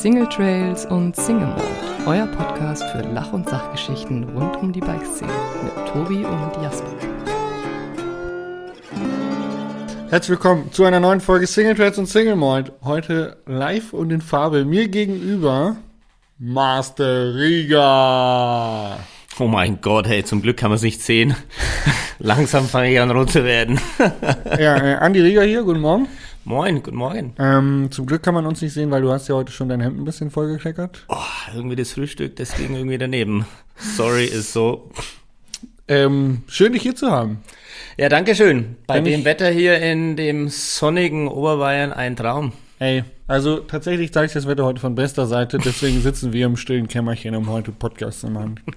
Single Trails und Single Mode, euer Podcast für Lach- und Sachgeschichten rund um die Bikeszene mit Tobi und Jasper. Herzlich willkommen zu einer neuen Folge Single Trails und Single Mode. Heute live und in Farbe. Mir gegenüber Master Riga. Oh mein Gott, hey, zum Glück kann man es nicht sehen. Langsam fange ich an rot zu werden. ja, äh, Andi Rieger hier, guten Morgen. Moin, guten Morgen. Ähm, zum Glück kann man uns nicht sehen, weil du hast ja heute schon dein Hemd ein bisschen vollgekleckert. Oh, irgendwie das Frühstück, das ging irgendwie daneben. Sorry, ist so. Ähm, schön, dich hier zu haben. Ja, danke schön. Bei Wenn dem ich- Wetter hier in dem sonnigen Oberbayern ein Traum. Ey, also tatsächlich zeige ich das Wetter heute von bester Seite, deswegen sitzen wir im stillen Kämmerchen, um heute Podcast zu machen.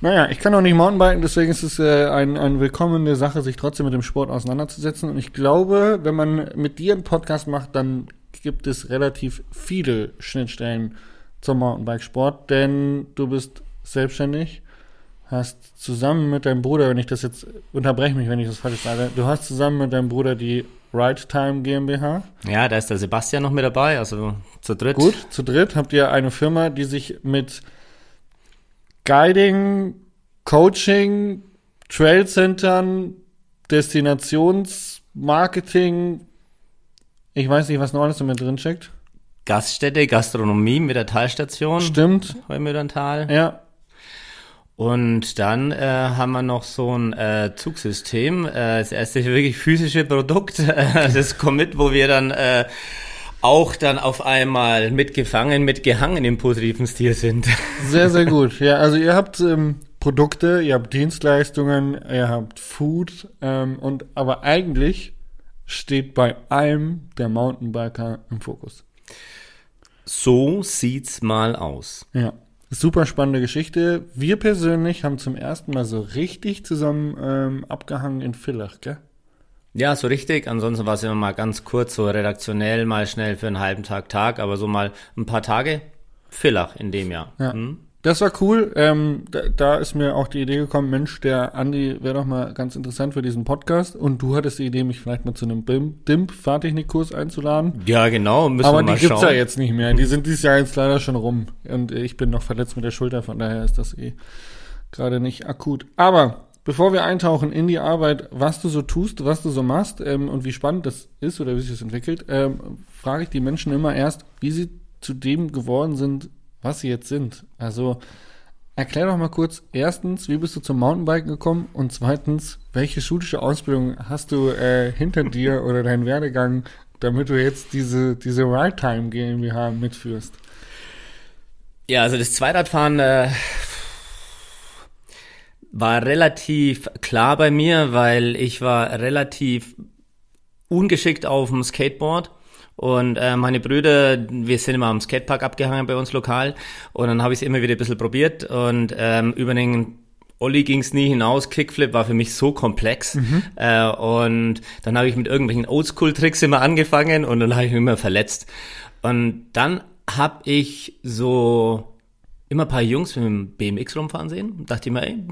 Naja, ich kann auch nicht Mountainbiken, deswegen ist es äh, ein, eine willkommene Sache, sich trotzdem mit dem Sport auseinanderzusetzen. Und ich glaube, wenn man mit dir einen Podcast macht, dann gibt es relativ viele Schnittstellen zum Mountainbikesport, denn du bist selbstständig, hast zusammen mit deinem Bruder, wenn ich das jetzt, unterbreche mich, wenn ich das falsch sage, du hast zusammen mit deinem Bruder die Ride Time GmbH. Ja, da ist der Sebastian noch mit dabei, also zu dritt. Gut, zu dritt habt ihr eine Firma, die sich mit Guiding, Coaching, Trailcentern, Destinationsmarketing, ich weiß nicht, was noch alles mit drin steckt. Gaststätte, Gastronomie mit der Talstation. Stimmt. Heumöderntal. Ja, Und dann äh, haben wir noch so ein äh, Zugsystem, äh, das erste wirklich physische Produkt, äh, das Commit, wo wir dann äh, auch dann auf einmal mitgefangen, mitgehangen im positiven Stil sind. sehr, sehr gut. Ja, also ihr habt ähm, Produkte, ihr habt Dienstleistungen, ihr habt Food ähm, und aber eigentlich steht bei allem der Mountainbiker im Fokus. So sieht's mal aus. Ja, super spannende Geschichte. Wir persönlich haben zum ersten Mal so richtig zusammen ähm, abgehangen in Villach, gell? Ja, so richtig. Ansonsten war es immer mal ganz kurz, so redaktionell, mal schnell für einen halben Tag, Tag, aber so mal ein paar Tage. Villach in dem Jahr. Ja. Hm? Das war cool. Ähm, da, da ist mir auch die Idee gekommen, Mensch, der Andi wäre doch mal ganz interessant für diesen Podcast. Und du hattest die Idee, mich vielleicht mal zu einem DIMP-Fahrtechnikkurs einzuladen. Ja, genau. Müssen Aber wir die mal gibt's schauen. ja jetzt nicht mehr. Die sind dieses Jahr jetzt leider schon rum. Und ich bin noch verletzt mit der Schulter, von daher ist das eh gerade nicht akut. Aber bevor wir eintauchen in die Arbeit, was du so tust, was du so machst ähm, und wie spannend das ist oder wie sich das entwickelt, ähm, frage ich die Menschen immer erst, wie sie zu dem geworden sind, was sie jetzt sind. Also erklär doch mal kurz, erstens, wie bist du zum Mountainbiken gekommen und zweitens, welche schulische Ausbildung hast du äh, hinter dir oder deinen Werdegang, damit du jetzt diese, diese Ride Time GmbH mitführst? Ja, also das Zweiradfahren äh, war relativ klar bei mir, weil ich war relativ ungeschickt auf dem Skateboard. Und äh, meine Brüder, wir sind immer am Skatepark abgehangen bei uns lokal. Und dann habe ich es immer wieder ein bisschen probiert. Und ähm, über den Olli ging es nie hinaus. Kickflip war für mich so komplex. Äh, und dann habe ich mit irgendwelchen Oldschool-Tricks immer angefangen und dann habe ich mich immer verletzt. Und dann habe ich so immer ein paar Jungs mit dem BMX rumfahren sehen und dachte ich mir, ey,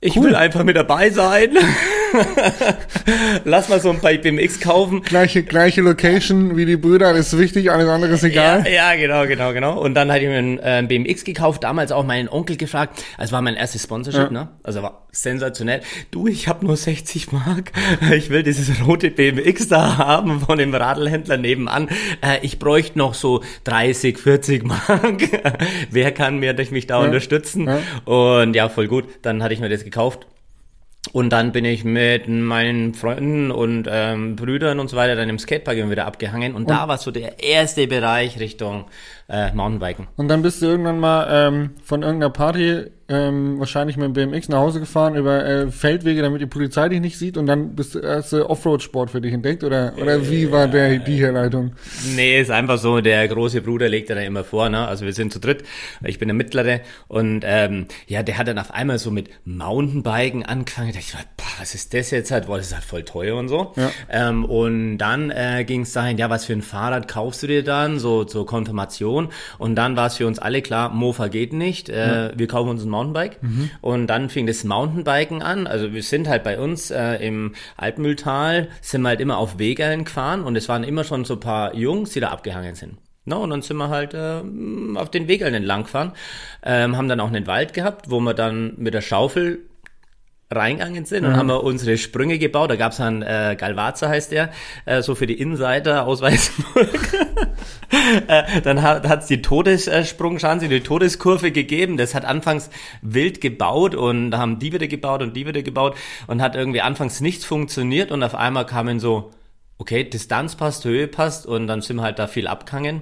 ich will einfach mit dabei sein. Lass mal so ein paar BMX kaufen. Gleiche, gleiche Location wie die Brüder, das ist wichtig, alles andere ist egal. Ja, ja, genau, genau, genau. Und dann hatte ich mir einen äh, BMX gekauft, damals auch meinen Onkel gefragt. Es war mein erstes Sponsorship, Ja. ne? Also war sensationell. Du, ich habe nur 60 Mark. Ich will dieses rote BMX da haben von dem Radlhändler nebenan. Äh, ich bräuchte noch so 30, 40 Mark. Wer kann mir mich da unterstützen? ja. Und ja, voll gut. Dann hatte ich mir das gekauft. Und dann bin ich mit meinen Freunden und ähm, Brüdern und so weiter dann im Skatepark wieder abgehangen. Und, da war so der erste Bereich Richtung äh, Mountainbiken. Und dann bist du irgendwann mal ähm, von irgendeiner Party ähm, wahrscheinlich mit dem BMX nach Hause gefahren über äh, Feldwege, damit die Polizei dich nicht sieht und dann bist du erst äh, Offroad-Sport für dich entdeckt oder, oder wie war der, die Herleitung? Nee, ist einfach so, der große Bruder legt ja dann immer vor, ne? Also wir sind zu dritt, ich bin der Mittlere und ähm, ja, der hat dann auf einmal so mit Mountainbiken angefangen. Da dachte ich, mir, boah, was ist das jetzt halt? Boah, das ist halt voll teuer und so. Ja. Ähm, und dann äh, ging es dahin, ja, was für ein Fahrrad kaufst du dir dann? So zur Konfirmation. Und dann war es für uns alle klar, Mofa geht nicht. Äh, Wir kaufen uns ein Mountainbike. Und dann fing das Mountainbiken an. Also wir sind halt bei uns äh, im Alpmühltal, sind wir halt immer auf Wegeln gefahren und es waren immer schon so ein paar Jungs, die da abgehangen sind. No, und dann sind wir halt äh, auf den Weg entlang gefahren, ähm, haben dann auch einen Wald gehabt, wo wir dann mit der Schaufel reingegangen sind und haben wir unsere Sprünge gebaut. Da gab's einen äh, Galvaza heißt der, äh, so für die Insider aus Weißenburg. äh, dann hat hat's die Todessprungschanze, die Todeskurve gegeben. Das hat anfangs wild gebaut und da haben die wieder gebaut und die wieder gebaut und hat irgendwie anfangs nichts funktioniert und auf einmal kamen so okay, Distanz passt, Höhe passt und dann sind wir halt da viel abgehangen,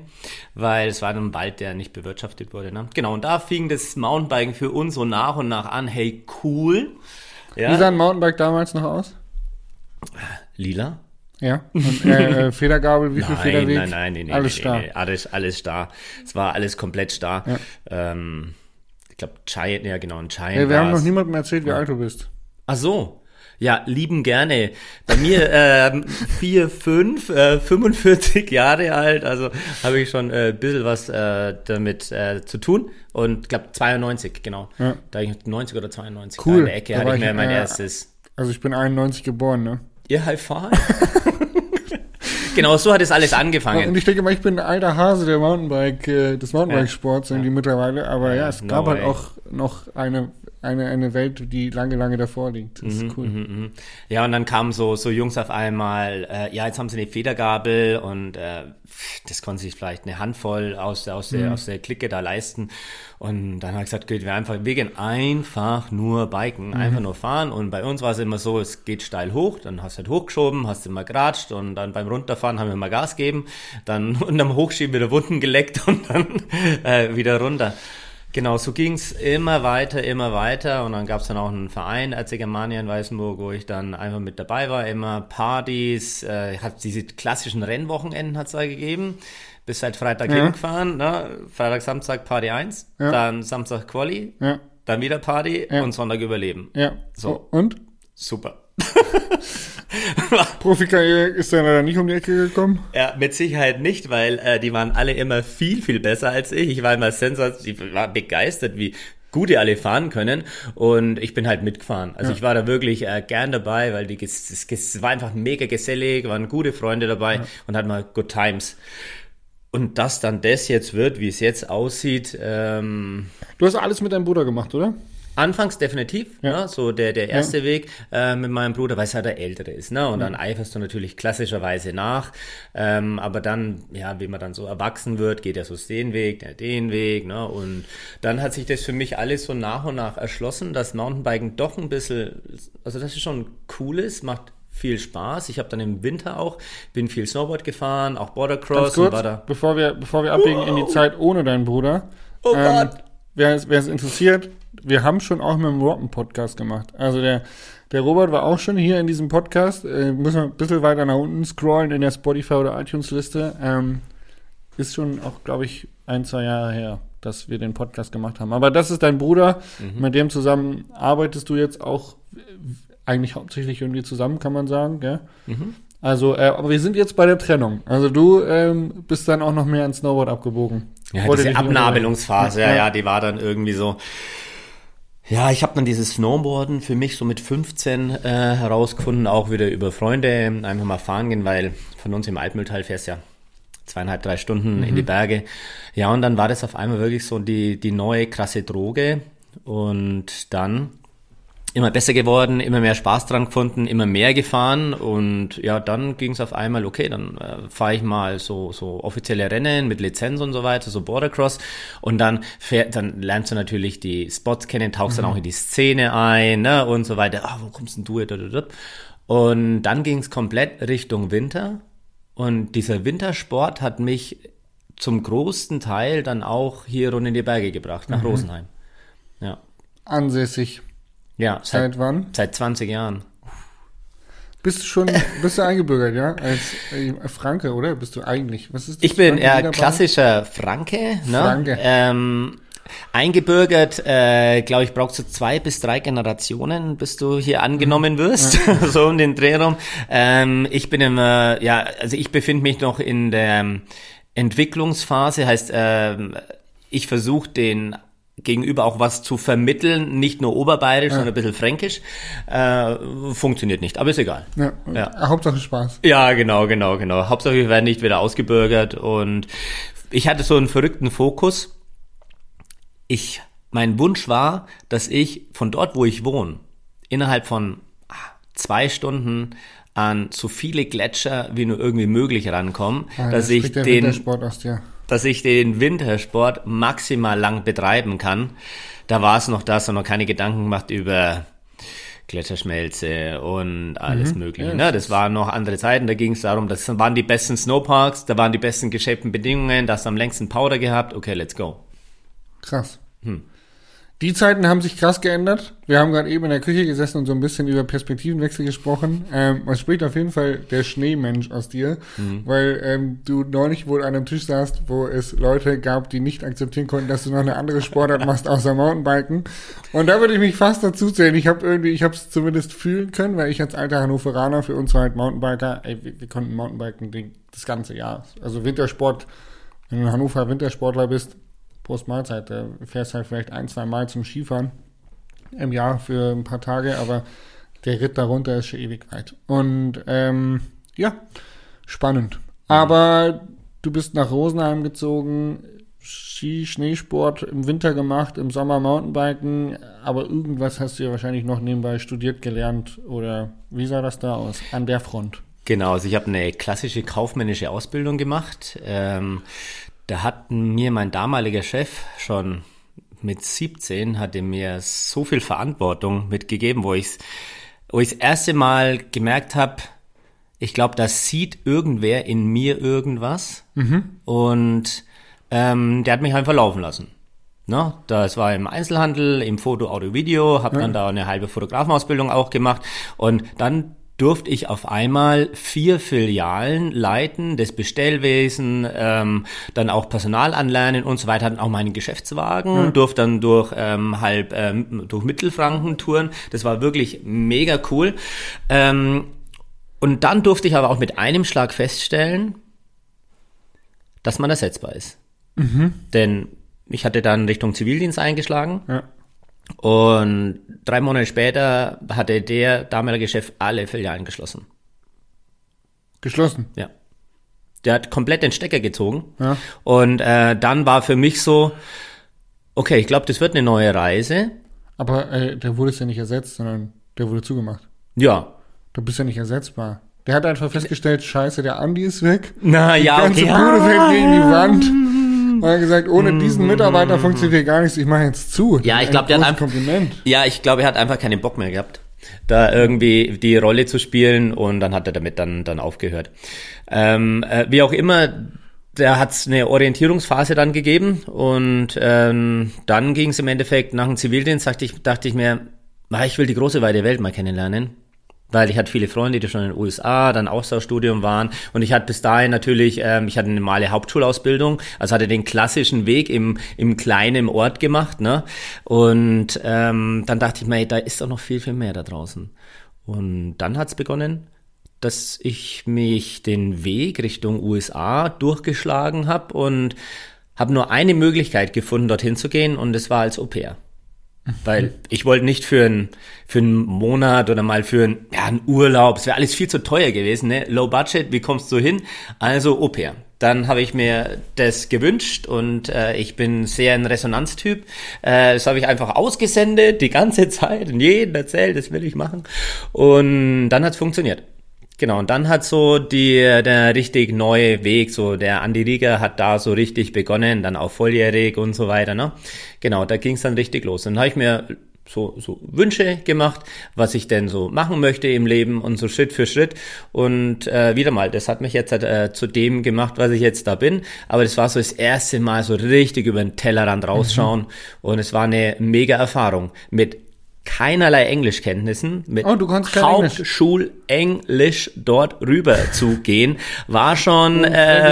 weil es war ein Wald, der nicht bewirtschaftet wurde. Ne? Genau, und da fing das Mountainbiken für uns so nach und nach an, hey, cool. Ja, Wie sah ein Mountainbike damals noch aus? lila? Ja. Und, äh, äh, Federgabel, wie viel Federweg? nein, nein, nein, nein, Alles nee, starr. nee, alles, alles starr. Es war alles komplett starr. Ähm, ich glaube, Giant, ja genau, ein Giant. Hey, wir haben noch niemandem erzählt, wie alt du bist. Ach so. Ja, lieben gerne. Bei mir ähm, vier, fünf, äh, 45 Jahre alt, also habe ich schon äh, ein bisschen was äh, damit äh, zu tun. Und glaube 92, genau. Ja. Da ich 90 oder 92 Cool. in der Ecke Da hatte ich mir mein äh, erstes. Also ich bin 91 geboren, ne? Ihr High Five. genau, so hat es alles Und angefangen. ich denke mal, ich bin ein alter Hase der Mountainbike, äh, des Mountainbike-Sports irgendwie mittlerweile. Aber ja, es no gab halt way. auch noch eine, eine, eine Welt, die lange, lange davor liegt. Das Mhm, ist cool. Ja, und dann kamen so, so Jungs auf einmal, äh, ja, jetzt haben sie eine Federgabel und äh, das konnte sich vielleicht eine Handvoll aus, der- aus, der, aus der Clique da leisten. Und dann habe ich gesagt, gut, wir einfach, wir gehen einfach nur biken, einfach nur fahren. Und bei uns war es immer so, es geht steil hoch, dann hast du halt hochgeschoben, hast immer geratscht und dann beim Runterfahren haben wir mal Gas gegeben, dann unterm Hochschieben wieder Wunden geleckt und dann äh, wieder runter. Genau, so ging's immer weiter, immer weiter und dann gab's dann auch einen Verein, Erzägermania in Weißenburg, wo ich dann einfach mit dabei war, immer Partys, äh, hat diese klassischen Rennwochenenden hat's da gegeben, bis seit Freitag Ja. hingefahren, ne? Freitag, Samstag Party 1, Ja. dann Samstag Quali, Ja, dann wieder Party und Sonntag überleben. ja. So. Und? Super. Profikarriere ist dann leider nicht um die Ecke gekommen. Ja, mit Sicherheit nicht, weil äh, die waren alle immer viel, viel besser als ich. Ich war immer sensat, ich war begeistert, wie gut die alle fahren können und ich bin halt mitgefahren. Also Ja. ich war da wirklich äh, gern dabei, weil die es, war einfach mega gesellig, waren gute Freunde dabei und hatten mal good times. Und dass dann das jetzt wird, wie es jetzt aussieht, ähm, Du hast alles mit deinem Bruder gemacht, oder? Anfangs definitiv, Ja. ne, so der, der erste Weg äh, mit meinem Bruder, weil es halt der Ältere ist. Ne? Und dann eiferst du natürlich klassischerweise nach. Ähm, aber dann, ja, wie man dann so erwachsen wird, geht er so den Weg, der den Weg. Ne? Und dann hat sich das für mich alles so nach und nach erschlossen, dass Mountainbiken doch ein bisschen, also das ist schon cool ist, macht viel Spaß. Ich habe dann im Winter auch, bin viel Snowboard gefahren, auch Bordercross Ganz und kurz, war da. bevor wir, bevor wir abbiegen in die Zeit ohne deinen Bruder. Oh Gott. Wer es, wer es interessiert, wir haben schon auch mit dem Rotten Podcast gemacht. Also der, der Robert war auch schon hier in diesem Podcast. Äh, müssen wir ein bisschen weiter nach unten scrollen in der Spotify oder iTunes Liste. Ähm, ist schon auch, glaube ich, ein, zwei Jahre her, dass wir den Podcast gemacht haben. Aber das ist dein Bruder. Mhm. Mit dem zusammen arbeitest du jetzt auch eigentlich hauptsächlich irgendwie zusammen, kann man sagen, gell? Mhm. Also, äh, aber wir sind jetzt bei der Trennung. Also du ähm, bist dann auch noch mehr ins Snowboard abgebogen. Ja, Wollte diese Abnabelungsphase, Ja. ja, die war dann irgendwie so. Ja, ich habe dann dieses Snowboarden für mich so mit 15 äh, herausgefunden, auch wieder über Freunde, einfach mal fahren gehen, weil von uns im Altmühltal fährst ja zweieinhalb, drei Stunden in die Berge. Ja, und dann war das auf einmal wirklich so die, die neue krasse Droge und dann immer besser geworden, immer mehr Spaß dran gefunden, immer mehr gefahren und ja, dann ging es auf einmal, okay, dann äh, fahre ich mal so so offizielle Rennen mit Lizenz und so weiter, so Bordercross und dann fährt, dann lernst du natürlich die Spots kennen, tauchst dann auch in die Szene ein ne, und so weiter. Ah, wo kommst denn du? Und dann ging es komplett Richtung Winter und dieser Wintersport hat mich zum großen Teil dann auch hier rund in die Berge gebracht, nach Rosenheim. Ja. Ansässig. Ja, seit, Seit wann? seit 20 Jahren. Bist du schon, bist du eingebürgert, ja? Als äh, Franke, oder? Bist du eigentlich? Was ist das? Ich bin eher Niederbayern? klassischer Franke. Ne? Franke. Ähm, eingebürgert, äh, glaube ich, brauchst du zwei bis drei Generationen, bis du hier angenommen wirst, so um den Dreh rum. Ähm, ich bin immer, ja, also ich befinde mich noch in der Entwicklungsphase, heißt, ähm, ich versuche den gegenüber auch was zu vermitteln, nicht nur oberbayerisch, sondern ein bisschen fränkisch. Äh, funktioniert nicht, aber ist egal. Ja, Ja. Hauptsache Spaß. Ja, genau, genau, genau. Hauptsache wir werden nicht wieder ausgebürgert und ich hatte so einen verrückten Fokus. Ich, mein Wunsch war, dass ich von dort, wo ich wohne, innerhalb von ah, zwei Stunden an so viele Gletscher wie nur irgendwie möglich rankomme, Ah, dass da ich den. Dass ich den Wintersport maximal lang betreiben kann. Da war es noch das und noch keine Gedanken gemacht über Gletscherschmelze und alles Mögliche. Ja, ne? Das waren noch andere Zeiten, da ging es darum, das waren die besten Snowparks, da waren die besten geschäbten Bedingungen, da hast du am längsten Powder gehabt, okay, let's go. Krass. Hm. Die Zeiten haben sich krass geändert. Wir haben gerade eben in der Küche gesessen und so ein bisschen über Perspektivenwechsel gesprochen. Ähm, es spricht auf jeden Fall der Schneemensch aus dir, Mhm. weil ähm, du neulich wohl an einem Tisch saßt, wo es Leute gab, die nicht akzeptieren konnten, dass du noch eine andere Sportart machst außer Mountainbiken. Und da würde ich mich fast dazu zählen. Ich habe irgendwie, ich habe es zumindest fühlen können, weil ich als alter Hannoveraner für uns war halt Mountainbiker. Ey, wir, wir konnten Mountainbiken das ganze Jahr. Also Wintersport, wenn du ein Hannover Wintersportler bist, Prost Mahlzeit. Da fährst halt vielleicht ein, zwei Mal zum Skifahren im Jahr für ein paar Tage, aber der Ritt darunter ist schon ewig weit. Und ähm, ja, spannend. Aber du bist nach Rosenheim gezogen, Ski, Schneesport im Winter gemacht, im Sommer Mountainbiken, aber irgendwas hast du ja wahrscheinlich noch nebenbei studiert, gelernt oder wie sah das da aus an der Front? Genau, also ich habe eine klassische kaufmännische Ausbildung gemacht. Ähm, da hat mir mein damaliger Chef schon mit 17 hatte mir so viel Verantwortung mitgegeben, wo ich wo ich das erste Mal gemerkt habe, ich glaube, da sieht irgendwer in mir irgendwas und ähm, der hat mich einfach laufen lassen. Ne? Das war im Einzelhandel, im Foto, Audio, Video, habe dann da eine halbe Fotografenausbildung auch gemacht und dann durfte ich auf einmal vier Filialen leiten, das Bestellwesen, ähm, dann auch Personal anlernen und so weiter, hatten auch meinen Geschäftswagen, durfte dann durch ähm, halb ähm, durch Mittelfranken touren. Das war wirklich mega cool. Ähm, und dann durfte ich aber auch mit einem Schlag feststellen, dass man ersetzbar ist. Denn ich hatte dann Richtung Zivildienst eingeschlagen Ja. Und drei Monate später hatte der damalige Chef alle Filialen geschlossen. Geschlossen. Ja. Der hat komplett den Stecker gezogen. Ja. Und äh, dann war für mich so, okay, ich glaube, das wird eine neue Reise. Aber äh, der wurde es ja nicht ersetzt, sondern der wurde zugemacht. Ja. Du bist ja nicht ersetzbar. Der hat einfach festgestellt, scheiße, der Andi ist weg. Na Die ja, ganze okay. Bude fällt gegen die Wand. Und er hat gesagt, ohne diesen Mitarbeiter funktioniert hier gar nichts, ich mache jetzt zu. Ja, ich glaube, der hat einfach. Kompliment. Ja, ich glaube, er hat einfach keinen Bock mehr gehabt, da irgendwie die Rolle zu spielen und dann hat er damit dann, dann aufgehört. Ähm, äh, wie auch immer, da hat es eine Orientierungsphase dann gegeben und ähm, dann ging es im Endeffekt nach dem Zivildienst, dachte ich, dachte ich mir, ah, ich will die große weite Welt mal kennenlernen. Weil ich hatte viele Freunde, die schon in den USA, dann Austauschstudium waren. Und ich hatte bis dahin natürlich, ähm, ich hatte eine normale Hauptschulausbildung, also hatte den klassischen Weg im, im kleinen Ort gemacht. Ne? Und ähm, dann dachte ich mir, da ist doch noch viel, viel mehr da draußen. Und dann hat's begonnen, dass ich mich den Weg Richtung USA durchgeschlagen habe und habe nur eine Möglichkeit gefunden, dorthin zu gehen und das war als Au-pair. Weil ich wollte nicht für einen für einen Monat oder mal für einen, ja, einen Urlaub, es wäre alles viel zu teuer gewesen, ne? Low Budget, wie kommst du hin? Also Au pair. Dann habe ich mir das gewünscht und äh, ich bin sehr ein Resonanztyp. Äh, das habe ich einfach ausgesendet die ganze Zeit und jeden erzählt, das will ich machen. Und dann hat's funktioniert. Genau, und dann hat so die, der richtig neue Weg, so der Andi Rieger hat da so richtig begonnen, dann auch volljährig und so weiter, ne? Genau, da ging es dann richtig los. Dann habe ich mir so, so Wünsche gemacht, was ich denn so machen möchte im Leben und so Schritt für Schritt. Und äh, wieder mal, das hat mich jetzt äh, zu dem gemacht, was ich jetzt da bin. Aber das war so das erste Mal so richtig über den Tellerrand rausschauen. Und es war eine mega Erfahrung mit keinerlei Englischkenntnissen, mit Oh. Hauptschulenglisch dort rüber zu gehen, war schon äh,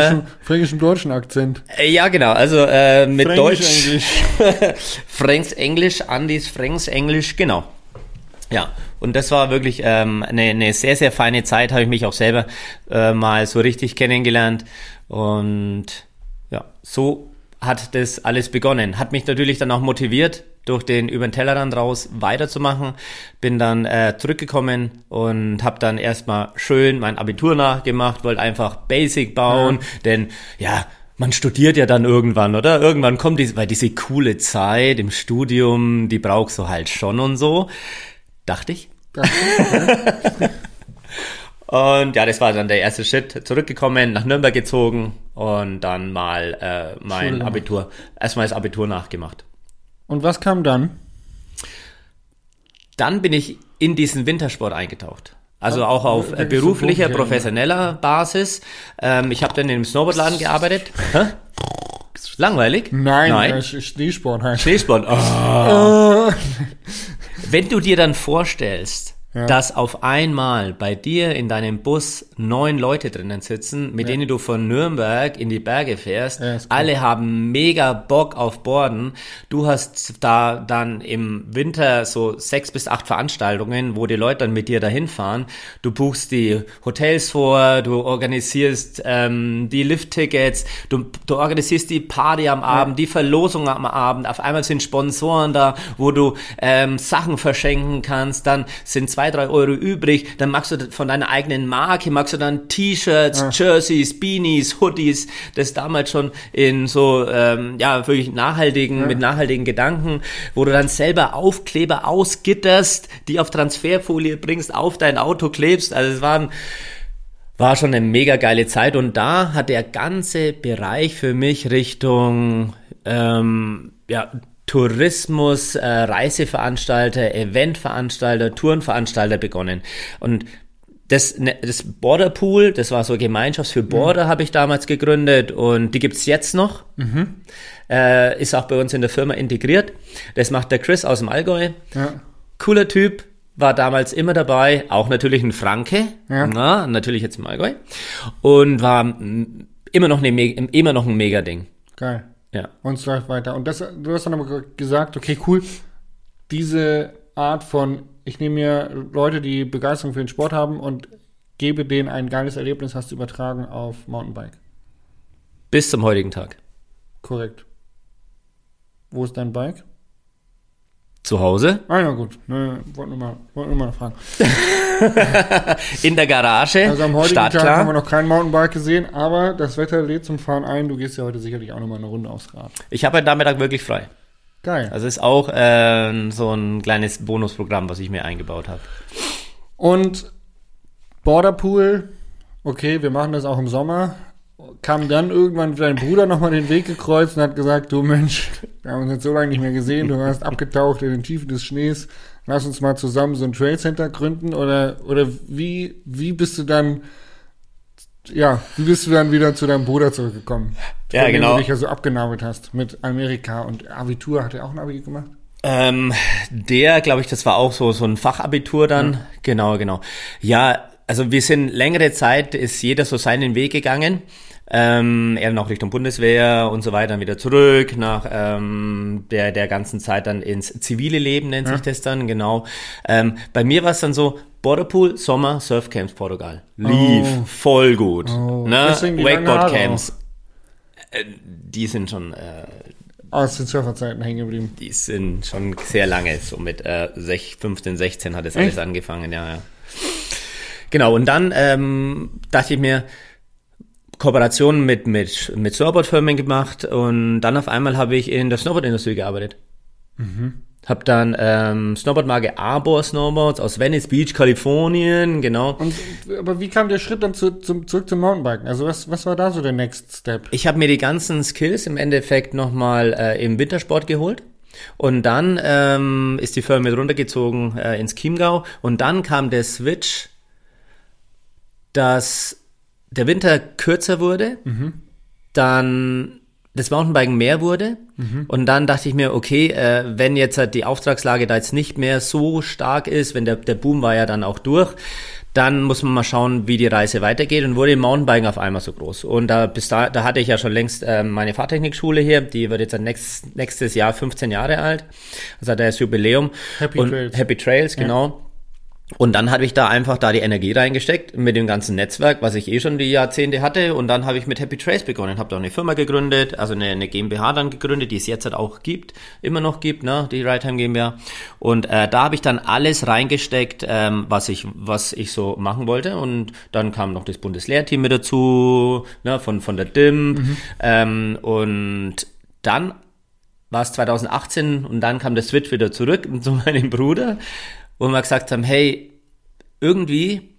Fränkischem, fränkischem deutschen Akzent. äh, ja genau, also äh, mit Fränkisch Deutsch, Englisch. Fränks Englisch, Andis Fränks Englisch, genau. Ja, und das war wirklich ähm, eine, eine sehr, sehr feine Zeit, habe ich mich auch selber äh, mal so richtig kennengelernt. Und ja, so hat das alles begonnen. Hat mich natürlich dann auch motiviert, durch den über den Tellerrand raus weiterzumachen. Bin dann äh, zurückgekommen und habe dann erstmal schön mein Abitur nachgemacht, wollte einfach Basic bauen, denn ja, man studiert ja dann irgendwann, oder? Irgendwann kommt diese, weil diese coole Zeit im Studium, die brauchst du halt schon und so. Dachte ich. und ja, das war dann der erste Schritt. Zurückgekommen, nach Nürnberg gezogen und dann mal äh, mein Schule Abitur, erstmal das Abitur nachgemacht. Und was kam dann? Dann bin ich in diesen Wintersport eingetaucht. Also auch auf äh, beruflicher, professioneller Basis. Ähm, ich habe dann im Snowboardladen gearbeitet. Hä? Langweilig? Nein, Nein. Äh, Sch- Schneesport heißt. Schneesport. Ah. Wenn du dir dann vorstellst, Ja. dass auf einmal bei dir in deinem Bus neun Leute drinnen sitzen, mit denen du von Nürnberg in die Berge fährst, Ja, alle haben mega Bock auf Borden. Du hast da dann im Winter so sechs bis acht Veranstaltungen, wo die Leute dann mit dir dahin fahren. Du buchst die Hotels vor, du organisierst ähm, die Lift-Tickets, du, du organisierst die Party am Abend, die Verlosung am Abend. Auf einmal sind Sponsoren da, wo du ähm, Sachen verschenken kannst. Dann sind zwei, drei Euro übrig. Dann machst du von deiner eigenen Marke, machst du dann T-Shirts, Jerseys, Beanies, Hoodies. Das damals schon in so, ähm, ja, wirklich nachhaltigen, mit nachhaltigen Gedanken, wo du dann selber Aufkleber ausgitterst, die auf Transferfolie bringst, auf dein Auto klebst. Also es waren war schon eine mega geile Zeit und da hat der ganze Bereich für mich Richtung ähm, ja, Tourismus, äh, Reiseveranstalter, Eventveranstalter, Tourenveranstalter begonnen. Und das, ne, das Border Pool, das war so Gemeinschaft für Border, habe ich damals gegründet und die gibt's jetzt noch. Äh, ist auch bei uns in der Firma integriert. Das macht der Chris aus dem Allgäu. Ja. Cooler Typ, war damals immer dabei, auch natürlich ein Franke, Ja. na, natürlich jetzt im Allgäu. Und war mm, immer noch, eine, Me- immer noch ein Mega-Ding. Geil. Ja. Und es läuft weiter. Und das, du hast dann aber ge- gesagt, okay, cool, diese Art von, ich nehme mir Leute, die Begeisterung für den Sport haben und gebe denen ein geiles Erlebnis, hast du übertragen auf Mountainbike. Bis zum heutigen Tag. Korrekt. Wo ist dein Bike? Zu Hause, Ah ja, gut. Ne, wollte nur mal, wollte nur mal fragen. in der Garage, Also am heutigen Tag haben wir startklar. noch kein Mountainbike gesehen, aber das Wetter lädt zum Fahren ein. Du gehst ja heute sicherlich auch nochmal eine Runde aufs Rad. Ich habe heute Nachmittag wirklich frei. Geil. Also ist auch äh, so ein kleines Bonusprogramm, was ich mir eingebaut habe. Und Borderpool, okay, wir machen das auch im Sommer. Kam dann irgendwann dein Bruder nochmal den Weg gekreuzt und hat gesagt, du Mensch, wir haben uns jetzt so lange nicht mehr gesehen, du hast abgetaucht in den Tiefen des Schnees, lass uns mal zusammen so ein Trail Center gründen oder, oder wie, wie bist du dann, ja, wie bist du dann wieder zu deinem Bruder zurückgekommen? Ja, genau. Du dich ja so abgenabelt hast mit Amerika und Abitur, hat er auch ein Abi gemacht? Ähm, der, glaube ich, das war auch so, so ein Fachabitur dann. Genau, genau. Ja, also wir sind längere Zeit, ist jeder so seinen Weg gegangen. Ähm, er noch Richtung Bundeswehr und so weiter, dann wieder zurück nach ähm, der, der ganzen Zeit dann ins zivile Leben, nennt sich das dann, genau. Ähm, bei mir war es dann so, Borderpool, Sommer, Surfcamps Portugal. Lief Oh. voll gut. Oh. Ne? Wakeboard-Camps. Äh, die sind schon äh, Aus den Surferzeiten hängen geblieben. die sind schon sehr lange, so mit äh, sech, 15, 16 hat es alles angefangen, ja, ja. Genau, und dann ähm, dachte ich mir, Kooperationen mit, mit, mit Snowboardfirmen gemacht und dann auf einmal habe ich in der Snowboardindustrie gearbeitet. Hab dann ähm, Snowboardmarke Arbor Snowboards aus Venice Beach, Kalifornien, genau. Und, aber wie kam der Schritt dann zu, zum, zurück zum Mountainbiken? Also was, was war da so der Next Step? Ich habe mir die ganzen Skills im Endeffekt nochmal äh, im Wintersport geholt. Und dann ähm, ist die Firma mit runtergezogen äh, ins Chiemgau. Und dann kam der Switch, dass der Winter kürzer wurde, dann das Mountainbiken mehr wurde. Und dann dachte ich mir, okay, äh, wenn jetzt halt die Auftragslage da jetzt nicht mehr so stark ist, wenn der, der Boom war ja dann auch durch, dann muss man mal schauen, wie die Reise weitergeht und wurde im Mountainbiken auf einmal so groß. Und da bis da, da hatte ich ja schon längst ähm, meine Fahrtechnikschule hier, die wird jetzt dann nächst, nächstes Jahr 15 Jahre alt. Also das Jubiläum. Happy und Trails. Happy Trails, genau. Und dann habe ich da einfach da die Energie reingesteckt mit dem ganzen Netzwerk, was ich eh schon die Jahrzehnte hatte. Und dann habe ich mit Happy Trace begonnen, habe da eine Firma gegründet, also eine, eine GmbH dann gegründet, die es jetzt halt auch gibt, immer noch gibt, ne, die Righttime GmbH. Und äh, da habe ich dann alles reingesteckt, ähm, was ich was ich so machen wollte. Und dann kam noch das Bundeslehrteam mit dazu, ne, von von der DIM. Mhm. Ähm, und dann war es 2018 und dann kam der Switch wieder zurück zu meinem Bruder wo wir gesagt haben, hey, irgendwie,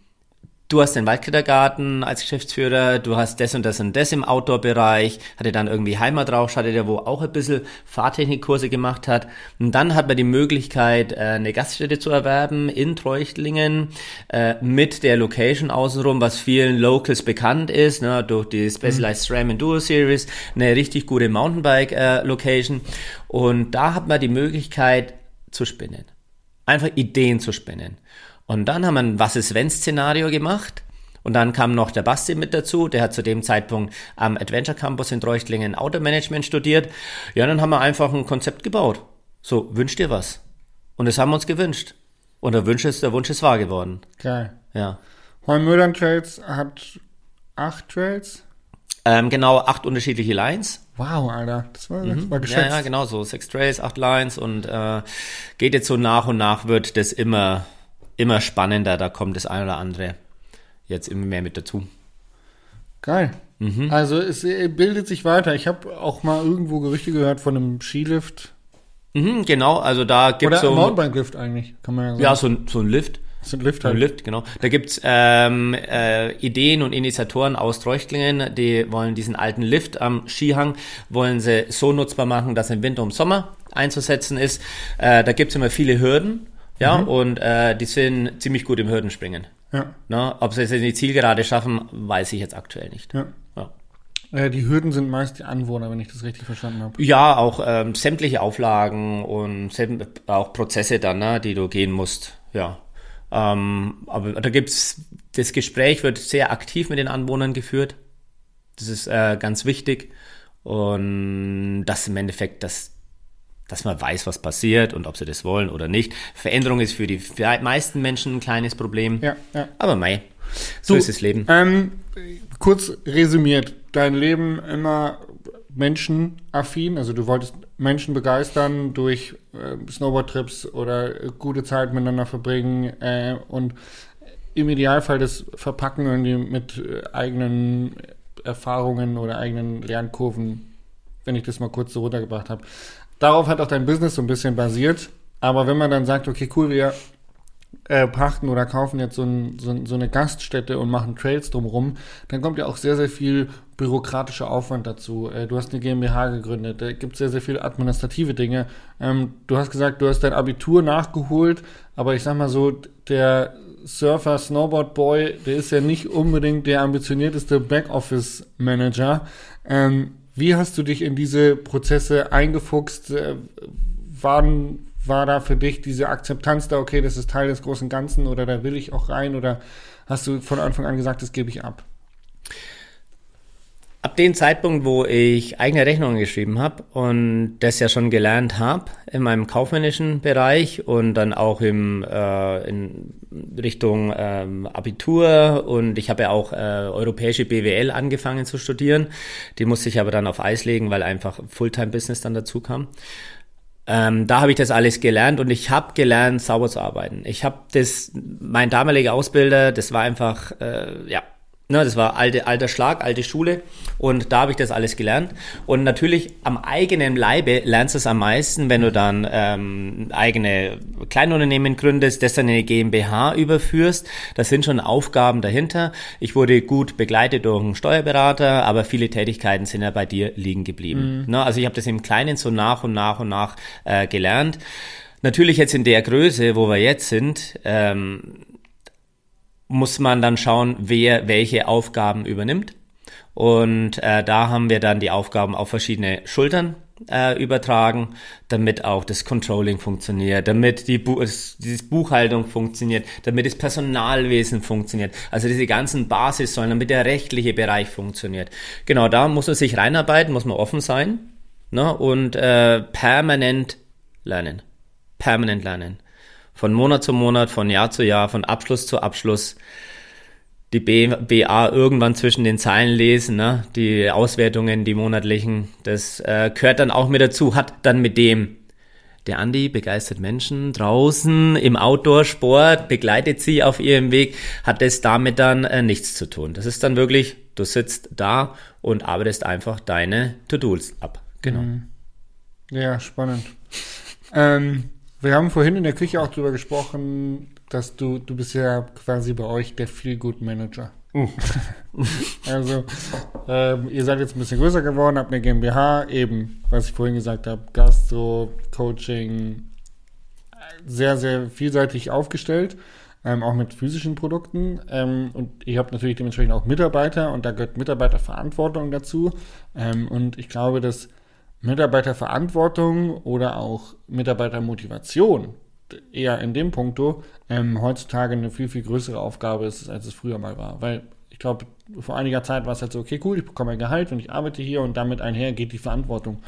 du hast den Waldkindergarten als Geschäftsführer, du hast das und das und das im Outdoor-Bereich, hatte dann irgendwie Heimatrausch, hatte der, wo auch ein bisschen Fahrtechnikkurse gemacht hat. Und dann hat man die Möglichkeit, äh, eine Gaststätte zu erwerben in Treuchtlingen äh, mit der Location außenrum, was vielen Locals bekannt ist, ne, durch die Specialized SRAM Enduro Series, eine richtig gute Mountainbike-Location. Und da hat man die Möglichkeit zu spinnen einfach Ideen zu spinnen. Und dann haben wir ein Was ist wenn Szenario gemacht. Und dann kam noch der Basti mit dazu, der hat zu dem Zeitpunkt am Adventure Campus in Treuchtlingen Automanagement studiert. Ja, dann haben wir einfach ein Konzept gebaut. So, wünscht dir was. Und das haben wir uns gewünscht. Und der Wunsch ist, der Wunsch ist wahr geworden. Geil. Ja. Heumödern Trails hat acht Trails. Ähm, genau, acht unterschiedliche Lines. Wow, Alter, das war, das mhm. war geschätzt. Ja, ja, genau so. Sechs Trails, acht Lines und äh, geht jetzt so nach und nach wird das immer, immer spannender. Da kommt das eine oder andere jetzt immer mehr mit dazu. Geil. Mhm. Also es bildet sich weiter. Ich habe auch mal irgendwo Gerüchte gehört von einem Skilift. Mhm, genau, also da gibt es so. Oder Mountainbike-Lift eigentlich, kann man ja sagen. Ja, so, so ein Lift. Das Lift halt. Ein Lift, genau. Da gibt's ähm, äh, Ideen und Initiatoren aus Treuchtlingen, die wollen diesen alten Lift am Skihang, wollen sie so nutzbar machen, dass im Winter und Sommer einzusetzen ist. Äh, da gibt's immer viele Hürden, ja, mhm. und äh, die sind ziemlich gut im Hürdenspringen. Ja. Na, ob sie es in die Zielgerade schaffen, weiß ich jetzt aktuell nicht. Ja. ja. Äh, die Hürden sind meist die Anwohner, wenn ich das richtig verstanden habe. Ja, auch ähm, sämtliche Auflagen und auch Prozesse dann, ne, die du gehen musst. Ja. Ähm, aber da gibt's, das Gespräch wird sehr aktiv mit den Anwohnern geführt. Das ist äh, ganz wichtig. Und das im Endeffekt, dass, dass man weiß, was passiert und ob sie das wollen oder nicht. Veränderung ist für die meisten Menschen ein kleines Problem. Ja, ja. Aber mei, so du, ist das Leben. Ähm, kurz resümiert, dein Leben immer menschenaffin, also du wolltest Menschen begeistern durch äh, Snowboardtrips oder gute Zeit miteinander verbringen äh, und im Idealfall das Verpacken irgendwie mit äh, eigenen Erfahrungen oder eigenen Lernkurven, wenn ich das mal kurz so runtergebracht habe. Darauf hat auch dein Business so ein bisschen basiert. Aber wenn man dann sagt, okay, cool, wir äh, pachten oder kaufen jetzt so, ein, so, so, eine Gaststätte und machen Trails drumherum, dann kommt ja auch sehr, sehr viel bürokratischer Aufwand dazu. Äh, du hast eine GmbH gegründet, da gibt es sehr, sehr viele administrative Dinge. Ähm, du hast gesagt, du hast dein Abitur nachgeholt, aber ich sag mal so, der Surfer, Snowboard Boy, der ist ja nicht unbedingt der ambitionierteste Backoffice-Manager. Ähm, wie hast du dich in diese Prozesse eingefuchst? Äh, waren war da für dich diese Akzeptanz da, okay, das ist Teil des großen Ganzen oder da will ich auch rein oder hast du von Anfang an gesagt, das gebe ich ab? Ab dem Zeitpunkt, wo ich eigene Rechnungen geschrieben habe und das ja schon gelernt habe in meinem kaufmännischen Bereich und dann auch im, äh, in Richtung ähm, Abitur und ich habe ja auch äh, europäische BWL angefangen zu studieren. Die musste ich aber dann auf Eis legen, weil einfach Fulltime-Business dann dazu kam. Ähm, da habe ich das alles gelernt und ich habe gelernt, sauber zu arbeiten. Ich habe das, mein damaliger Ausbilder, das war einfach, äh, ja, Ne, das war alte, alter Schlag, alte Schule und da habe ich das alles gelernt. Und natürlich am eigenen Leibe lernst du es am meisten, wenn du dann ähm, eigene Kleinunternehmen gründest, das dann in eine GmbH überführst. Das sind schon Aufgaben dahinter. Ich wurde gut begleitet durch einen Steuerberater, aber viele Tätigkeiten sind ja bei dir liegen geblieben. Mhm. Ne, also ich habe das im Kleinen so nach und nach und nach äh, gelernt. Natürlich jetzt in der Größe, wo wir jetzt sind, ähm, muss man dann schauen, wer welche Aufgaben übernimmt. Und äh, da haben wir dann die Aufgaben auf verschiedene Schultern äh, übertragen, damit auch das Controlling funktioniert, damit die Bu dieses Buchhaltung funktioniert, damit das Personalwesen funktioniert, also diese ganzen Basissäulen, damit der rechtliche Bereich funktioniert. Genau, da muss man sich reinarbeiten, muss man offen sein ne? und äh, permanent lernen. Permanent lernen Von Monat zu Monat, von Jahr zu Jahr, von Abschluss zu Abschluss. Die BA irgendwann zwischen den Zeilen lesen, ne? die Auswertungen, die monatlichen, das äh, gehört dann auch mit dazu, hat dann mit dem der Andi begeistert Menschen draußen im Outdoor-Sport, begleitet sie auf ihrem Weg, hat das damit dann äh, nichts zu tun. Das ist dann wirklich, du sitzt da und arbeitest einfach deine To-Dos ab. Genau. Mhm. Ja, spannend. ähm, wir haben vorhin in der Küche auch darüber gesprochen, dass du, du bist ja quasi bei euch der Feel-Good-Manager. Uh. also, ähm, ihr seid jetzt ein bisschen größer geworden, habt eine GmbH, eben, was ich vorhin gesagt habe, Gastro, Coaching, sehr, sehr vielseitig aufgestellt, ähm, auch mit physischen Produkten. Ähm, und ihr habt natürlich dementsprechend auch Mitarbeiter und da gehört Mitarbeiterverantwortung dazu. Ähm, und ich glaube, dass Mitarbeiterverantwortung oder auch Mitarbeitermotivation eher in dem Punkto ähm, heutzutage eine viel, viel größere Aufgabe ist, als es früher mal war. Weil ich glaube, vor einiger Zeit war es halt so, okay, cool, ich bekomme ein Gehalt und ich arbeite hier und damit einher geht die Verantwortung,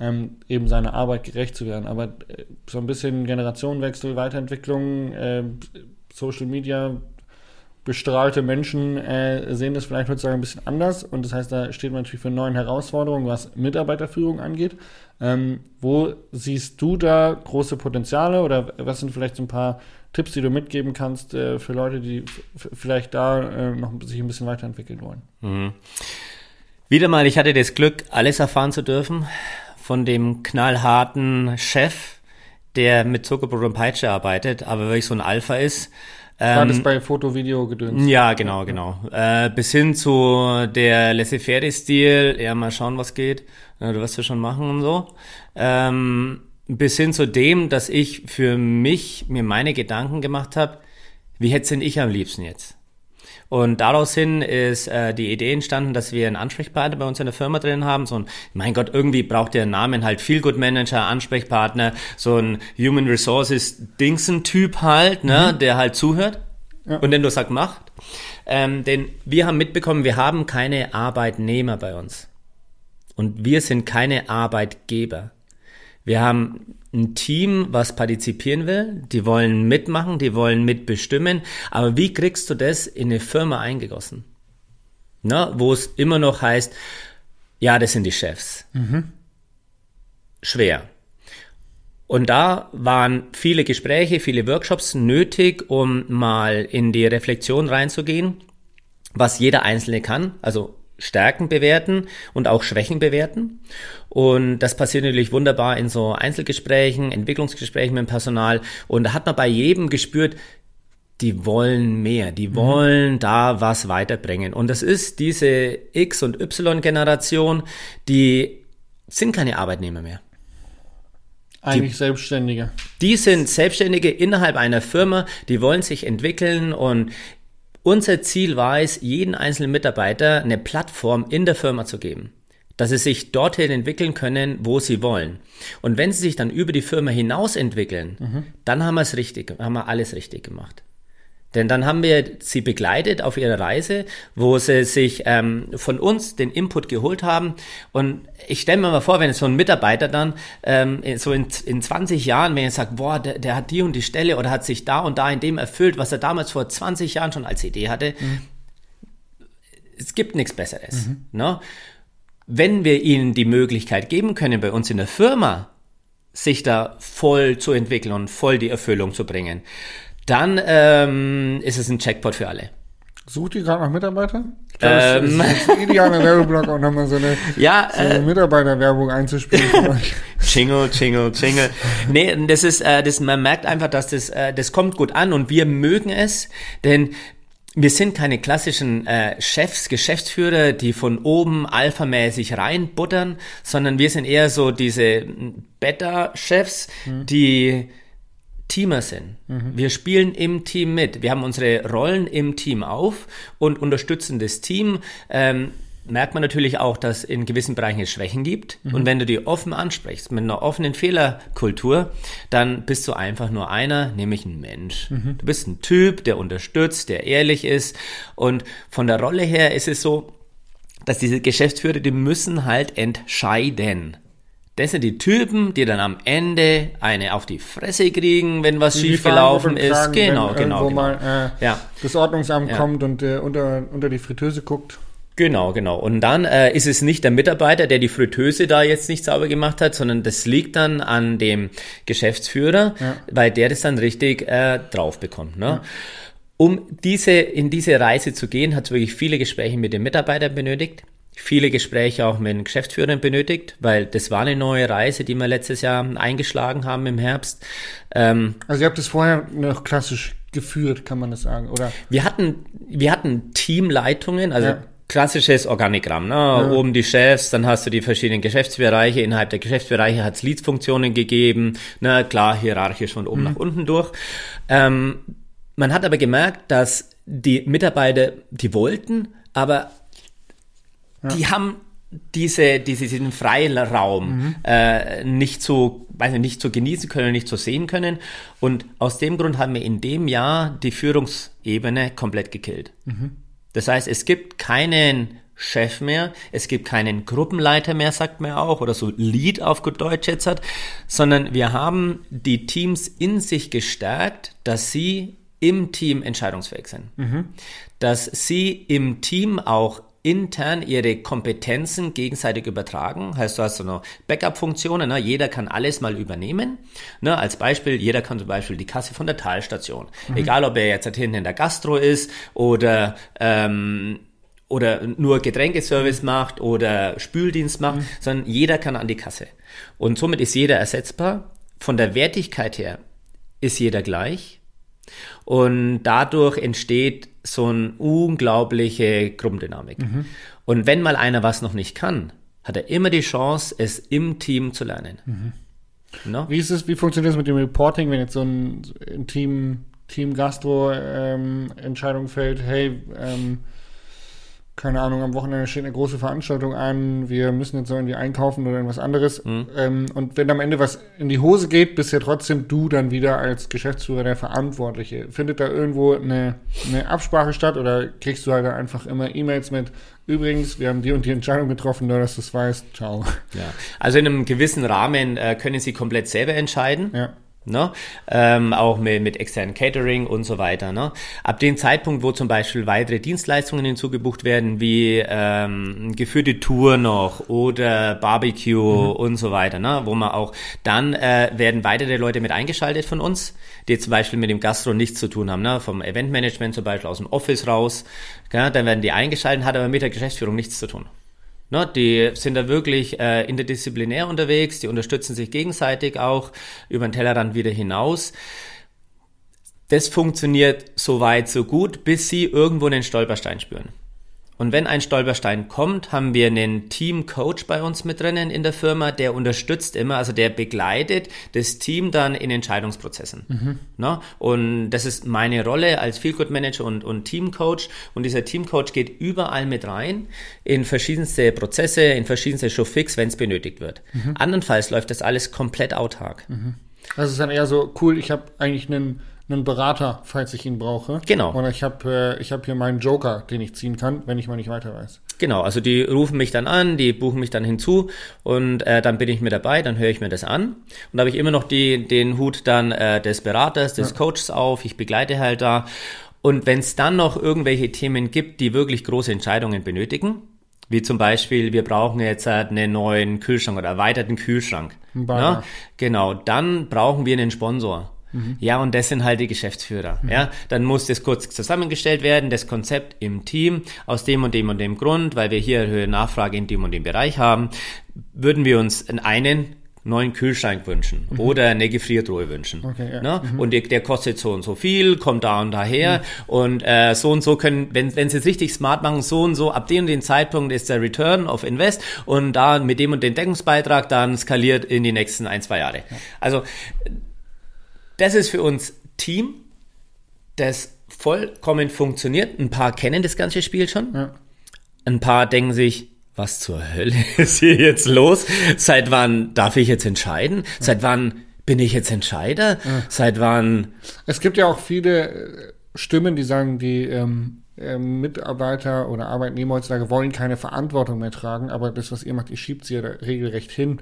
ähm, eben seiner Arbeit gerecht zu werden. Aber äh, so ein bisschen Generationenwechsel, Weiterentwicklung, äh, Social Media, bestrahlte Menschen äh, sehen das vielleicht heutzutage ein bisschen anders und das heißt, da steht man natürlich für neuen Herausforderungen, was Mitarbeiterführung angeht. Ähm, wo siehst du da große Potenziale oder was sind vielleicht so ein paar Tipps, die du mitgeben kannst äh, für Leute, die vielleicht da äh, noch sich ein bisschen weiterentwickeln wollen? Mhm. Wieder mal, ich hatte das Glück, alles erfahren zu dürfen von dem knallharten Chef, der mit Zuckerbrot und Peitsche arbeitet, aber wirklich so ein Alpha ist war ähm, das bei Foto, Video gedöns? Ja, genau, genau. Äh, bis hin zu der Laissez-faire-Stil, ja, mal schauen, was geht. Ja, du wirst ja schon machen und so. Ähm, bis hin zu dem, dass ich für mich mir meine Gedanken gemacht habe, wie hätte denn ich am liebsten jetzt? Und daraus hin ist äh, die Idee entstanden, dass wir einen Ansprechpartner bei uns in der Firma drin haben. So ein, mein Gott, irgendwie braucht der Namen halt Feel Good Manager, Ansprechpartner, so ein Human Resources Dingsen-Typ halt, ne, mhm. der halt zuhört ja. und den du sagst, macht. Ähm, denn wir haben mitbekommen, wir haben keine Arbeitnehmer bei uns. Und wir sind keine Arbeitgeber. Wir haben ein Team, was partizipieren will, die wollen mitmachen, die wollen mitbestimmen, aber wie kriegst du das in eine Firma eingegossen? Na, wo es immer noch heißt, ja, das sind die Chefs. Mhm. Schwer. Und da waren viele Gespräche, viele Workshops nötig, um mal in die Reflexion reinzugehen, was jeder Einzelne kann. Also Stärken bewerten und auch Schwächen bewerten. Und das passiert natürlich wunderbar in so Einzelgesprächen, Entwicklungsgesprächen mit dem Personal. Und da hat man bei jedem gespürt, die wollen mehr, die mhm. wollen mhm. da was weiterbringen. Und das ist diese X- und Y-Generation, die sind keine Arbeitnehmer mehr. Eigentlich die, Selbstständige. Die sind Selbstständige innerhalb einer Firma, die wollen sich entwickeln und unser Ziel war es, jeden einzelnen Mitarbeiter eine Plattform in der Firma zu geben, dass sie sich dorthin entwickeln können, wo sie wollen. Und wenn sie sich dann über die Firma hinaus entwickeln, mhm. dann haben wir es richtig, haben wir alles richtig gemacht. Denn dann haben wir sie begleitet auf ihrer Reise, wo sie sich ähm, von uns den Input geholt haben. Und ich stelle mir mal vor, wenn so ein Mitarbeiter dann ähm, so in, in 20 Jahren, wenn er sagt, boah, der, der hat die und die Stelle oder hat sich da und da in dem erfüllt, was er damals vor 20 Jahren schon als Idee hatte. Mhm. Es gibt nichts Besseres. Mhm. Ne? Wenn wir ihnen die Möglichkeit geben können, bei uns in der Firma sich da voll zu entwickeln und voll die Erfüllung zu bringen, dann ähm, ist es ein Checkpot für alle. Sucht ihr gerade noch Mitarbeiter? Ich glaube, ähm, das ist ein idealer Werbeblock, auch nochmal so eine, ja, so eine äh, Mitarbeiterwerbung einzuspielen. jingle, jingle, jingle. Nee, das ist, äh, das, man merkt einfach, dass das, äh, das kommt gut an und wir mögen es, denn wir sind keine klassischen äh, Chefs, Geschäftsführer, die von oben alphamäßig reinbuttern, sondern wir sind eher so diese Beta-Chefs, mhm. die Teamer sind. Mhm. Wir spielen im Team mit. Wir haben unsere Rollen im Team auf und unterstützen das Team. Ähm, merkt man natürlich auch, dass in gewissen Bereichen es Schwächen gibt. Mhm. Und wenn du die offen ansprichst, mit einer offenen Fehlerkultur, dann bist du einfach nur einer, nämlich ein Mensch. Mhm. Du bist ein Typ, der unterstützt, der ehrlich ist. Und von der Rolle her ist es so, dass diese Geschäftsführer, die müssen halt entscheiden. Das sind die Typen, die dann am Ende eine auf die Fresse kriegen, wenn was Die schiefgelaufen ist. tragen, Genau, wenn genau, genau. mal äh, Ja. das Ordnungsamt Ja. kommt und äh, unter, unter die Fritteuse guckt. Genau, genau. Und dann äh, ist es nicht der Mitarbeiter, der die Fritteuse da jetzt nicht sauber gemacht hat, sondern das liegt dann an dem Geschäftsführer, Ja. weil der das dann richtig äh, drauf bekommt. Ne? Um diese, in diese Reise zu gehen, hat es wirklich viele Gespräche mit den Mitarbeitern benötigt. Viele Gespräche auch mit den Geschäftsführern benötigt, weil das war eine neue Reise, die wir letztes Jahr eingeschlagen haben im Herbst. Ähm, Also ihr habt es vorher noch klassisch geführt, kann man das sagen, oder? wir hatten, wir hatten Teamleitungen, also Ja. klassisches Organigramm. Ne? Oben die Chefs, dann hast du die verschiedenen Geschäftsbereiche. Innerhalb der Geschäftsbereiche hat es Leads-Funktionen gegeben. Ne? Klar, hierarchisch von oben nach unten durch. Ähm, man hat aber gemerkt, dass die Mitarbeiter, die wollten, aber die haben diese, diese, diesen freien Raum äh, nicht so, weiß nicht, so genießen können, nicht so sehen können. Und aus dem Grund haben wir in dem Jahr die Führungsebene komplett gekillt. Das heißt, es gibt keinen Chef mehr, es gibt keinen Gruppenleiter mehr, sagt man auch, oder so Lead auf gut Deutsch jetzt hat, sondern wir haben die Teams in sich gestärkt, dass sie im Team entscheidungsfähig sind. Dass sie im Team auch intern ihre Kompetenzen gegenseitig übertragen. Heißt, du hast so eine Backup-Funktionen, ne? jeder kann alles mal übernehmen. Ne? Als Beispiel, jeder kann zum Beispiel die Kasse von der Talstation. Egal, ob er jetzt halt hinten in der Gastro ist oder ähm, oder nur Getränkeservice macht oder Spüldienst macht, sondern jeder kann an die Kasse. Und somit ist jeder ersetzbar. Von der Wertigkeit her ist jeder gleich. Und dadurch entsteht so eine unglaubliche Gruppendynamik. Und wenn mal einer was noch nicht kann, hat er immer die Chance, es im Team zu lernen. No? Wie ist es, wie funktioniert das mit dem Reporting, wenn jetzt so ein, ein Team, Team Gastro ähm, Entscheidung fällt, hey, ähm, keine Ahnung, am Wochenende steht eine große Veranstaltung an, wir müssen jetzt irgendwie einkaufen oder irgendwas anderes. Ähm, und wenn am Ende was in die Hose geht, bist ja trotzdem du dann wieder als Geschäftsführer der Verantwortliche. Findet da irgendwo eine, eine Absprache statt oder kriegst du halt einfach immer E-Mails mit, übrigens, wir haben die und die Entscheidung getroffen, nur dass du es weißt, ciao. Ja. Also in einem gewissen Rahmen äh, können Sie komplett selber entscheiden. Ja. Ne? Ähm, auch mit, mit externen Catering und so weiter. Ne? Ab dem Zeitpunkt, wo zum Beispiel weitere Dienstleistungen hinzugebucht werden, wie ähm, geführte Tour noch oder Barbecue und so weiter, ne? wo man auch, dann äh, werden weitere Leute mit eingeschaltet von uns, die zum Beispiel mit dem Gastro nichts zu tun haben, ne? vom Eventmanagement zum Beispiel aus dem Office raus, gell? dann werden die eingeschaltet, hat aber mit der Geschäftsführung nichts zu tun. Ne, die sind da wirklich äh, interdisziplinär unterwegs, die unterstützen sich gegenseitig auch über den Tellerrand wieder hinaus. Das funktioniert so weit, so gut, bis sie irgendwo einen Stolperstein spüren. Und wenn ein Stolperstein kommt, haben wir einen Team-Coach bei uns mit drinnen in der Firma, der unterstützt immer, also der begleitet das Team dann in Entscheidungsprozessen. Ne? Und das ist meine Rolle als Feel-Good-Manager und, und Team-Coach. Und dieser Team-Coach geht überall mit rein in verschiedenste Prozesse, in verschiedenste Showfix, wenn es benötigt wird. Andernfalls läuft das alles komplett autark. Das ist dann eher so, cool, ich habe eigentlich einen, einen Berater, falls ich ihn brauche. Genau. Oder ich habe äh, ich hab hier meinen Joker, den ich ziehen kann, wenn ich mal nicht weiter weiß. Genau, also die rufen mich dann an, die buchen mich dann hinzu und äh, dann bin ich mit dabei, dann höre ich mir das an und da habe ich immer noch die, den Hut dann äh, des Beraters, des Coaches auf, ich begleite halt da und wenn es dann noch irgendwelche Themen gibt, die wirklich große Entscheidungen benötigen, wie zum Beispiel, wir brauchen jetzt halt einen neuen Kühlschrank oder erweiterten Kühlschrank. Ne? Genau, dann brauchen wir einen Sponsor. Ja, und das sind halt die Geschäftsführer. Ja, dann muss das kurz zusammengestellt werden, das Konzept im Team, aus dem und dem und dem Grund, weil wir hier erhöhte Nachfrage in dem und dem Bereich haben, würden wir uns einen neuen Kühlschrank wünschen oder eine Gefriertruhe wünschen. Okay, ja. ne? Und der, der kostet so und so viel, kommt da und daher und äh, so und so können, wenn, wenn sie es richtig smart machen, so und so, ab dem und dem Zeitpunkt ist der Return of Invest und da mit dem und dem Deckungsbeitrag dann skaliert in die nächsten ein, zwei Jahre. Also das ist für uns Team, das vollkommen funktioniert. Ein paar kennen das ganze Spiel schon. Ja. Ein paar denken sich, was zur Hölle ist hier jetzt los? Seit wann darf ich jetzt entscheiden? Seit wann bin ich jetzt Entscheider? Seit wann? Es gibt ja auch viele äh, Stimmen, die sagen, die ähm, ähm, Mitarbeiter oder Arbeitnehmer heutzutage wollen keine Verantwortung mehr tragen, aber das, was ihr macht, ihr schiebt sie ja regelrecht hin.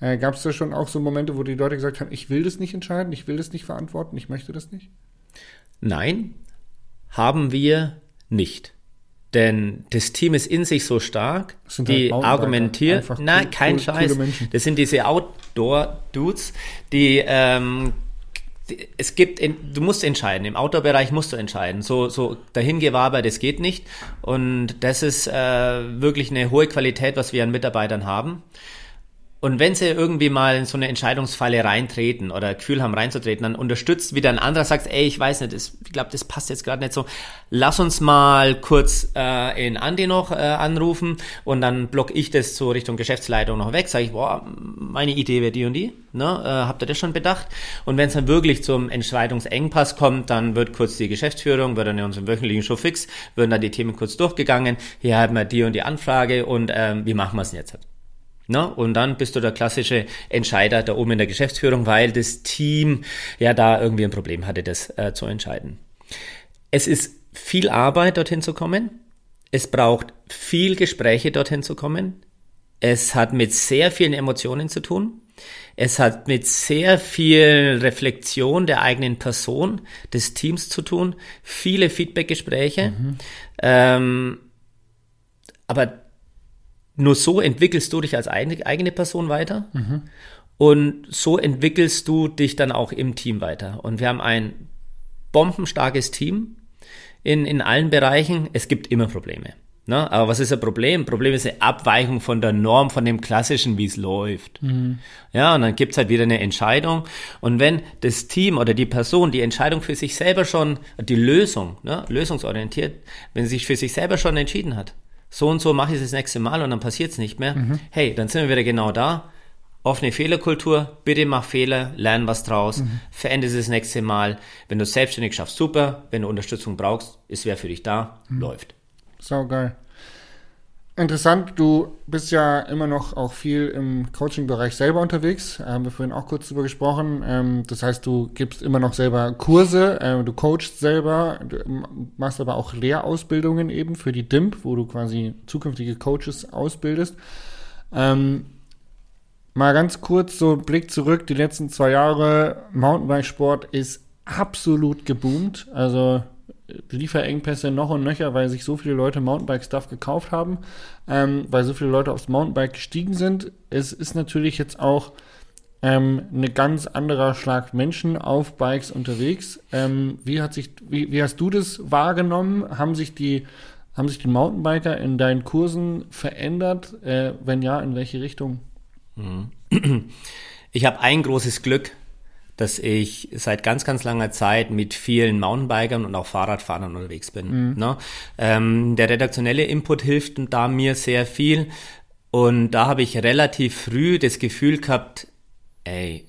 Äh, Gab es da schon auch so Momente, wo die Leute gesagt haben, ich will das nicht entscheiden, ich will das nicht verantworten, ich möchte das nicht? Nein, haben wir nicht. Denn das Team ist in sich so stark, die halt argumentieren, nein, cool, kein cool, Scheiß. Das sind diese Outdoor-Dudes, die ähm, es gibt, du musst entscheiden. Im Outdoor-Bereich musst du entscheiden. So, so dahingewaber, das geht nicht. Und das ist äh, wirklich eine hohe Qualität, was wir an Mitarbeitern haben. Und wenn sie irgendwie mal in so eine Entscheidungsfalle reintreten oder Gefühl haben reinzutreten, dann unterstützt wieder ein anderer, sagt, ey, ich weiß nicht, das, ich glaube, das passt jetzt gerade nicht so. Lass uns mal kurz äh, in Andi noch äh, anrufen und dann block ich das so Richtung Geschäftsleitung noch weg. Sage ich, boah, meine Idee wäre die und die. Ne? Äh, habt ihr das schon bedacht? Und wenn es dann wirklich zum Entscheidungsengpass kommt, dann wird kurz die Geschäftsführung, wird dann in unserem wöchentlichen Show fix, würden dann die Themen kurz durchgegangen. Hier haben wir die und die Anfrage und ähm, wie machen wir es jetzt? Ne? Und dann bist du der klassische Entscheider da oben in der Geschäftsführung, weil das Team ja da irgendwie ein Problem hatte, das äh, zu entscheiden. Es ist viel Arbeit, dorthin zu kommen. Es braucht viel Gespräche, dorthin zu kommen. Es hat mit sehr vielen Emotionen zu tun. Es hat mit sehr viel Reflexion der eigenen Person, des Teams zu tun. Viele Feedbackgespräche. Mhm. Ähm, aber nur so entwickelst du dich als eigene Person weiter. Mhm. Und so entwickelst du dich dann auch im Team weiter. Und wir haben ein bombenstarkes Team in, in allen Bereichen. Es gibt immer Probleme. Ne? Aber was ist ein Problem? Problem ist eine Abweichung von der Norm, von dem Klassischen, wie es läuft. Mhm. Ja, und dann gibt's halt wieder eine Entscheidung. Und wenn das Team oder die Person die Entscheidung für sich selber schon, die Lösung, ne, lösungsorientiert, wenn sie sich für sich selber schon entschieden hat, so und so mache ich es das nächste Mal und dann passiert es nicht mehr. Mhm. Hey, dann sind wir wieder genau da. Offene Fehlerkultur, bitte mach Fehler, lern was draus, mhm. verändere es das nächste Mal. Wenn du es selbstständig schaffst, super. Wenn du Unterstützung brauchst, ist wer für dich da, mhm. läuft. Sau geil. Interessant, du bist ja immer noch auch viel im Coaching-Bereich selber unterwegs. Haben wir vorhin auch kurz drüber gesprochen. Ähm, das heißt, du gibst immer noch selber Kurse, äh, du coachst selber, du machst aber auch Lehrausbildungen eben für die DIMP, wo du quasi zukünftige Coaches ausbildest. Ähm, mal ganz kurz so ein Blick zurück. Die letzten zwei Jahre Mountainbikesport ist absolut geboomt. Also Lieferengpässe noch und nöcher, weil sich so viele Leute Mountainbike-Stuff gekauft haben, ähm, weil so viele Leute aufs Mountainbike gestiegen sind. Es ist natürlich jetzt auch ähm, eine ganz anderer Schlag Menschen auf Bikes unterwegs. Ähm, wie hat sich, wie, wie hast du das wahrgenommen? Haben sich die, haben sich die Mountainbiker in deinen Kursen verändert? Äh, wenn ja, in welche Richtung? Mhm. Ich habe ein großes Glück, dass ich seit ganz, ganz langer Zeit mit vielen Mountainbikern und auch Fahrradfahrern unterwegs bin. Mhm. Ne? Ähm, der redaktionelle Input hilft da mir sehr viel. Und da habe ich relativ früh das Gefühl gehabt, ey,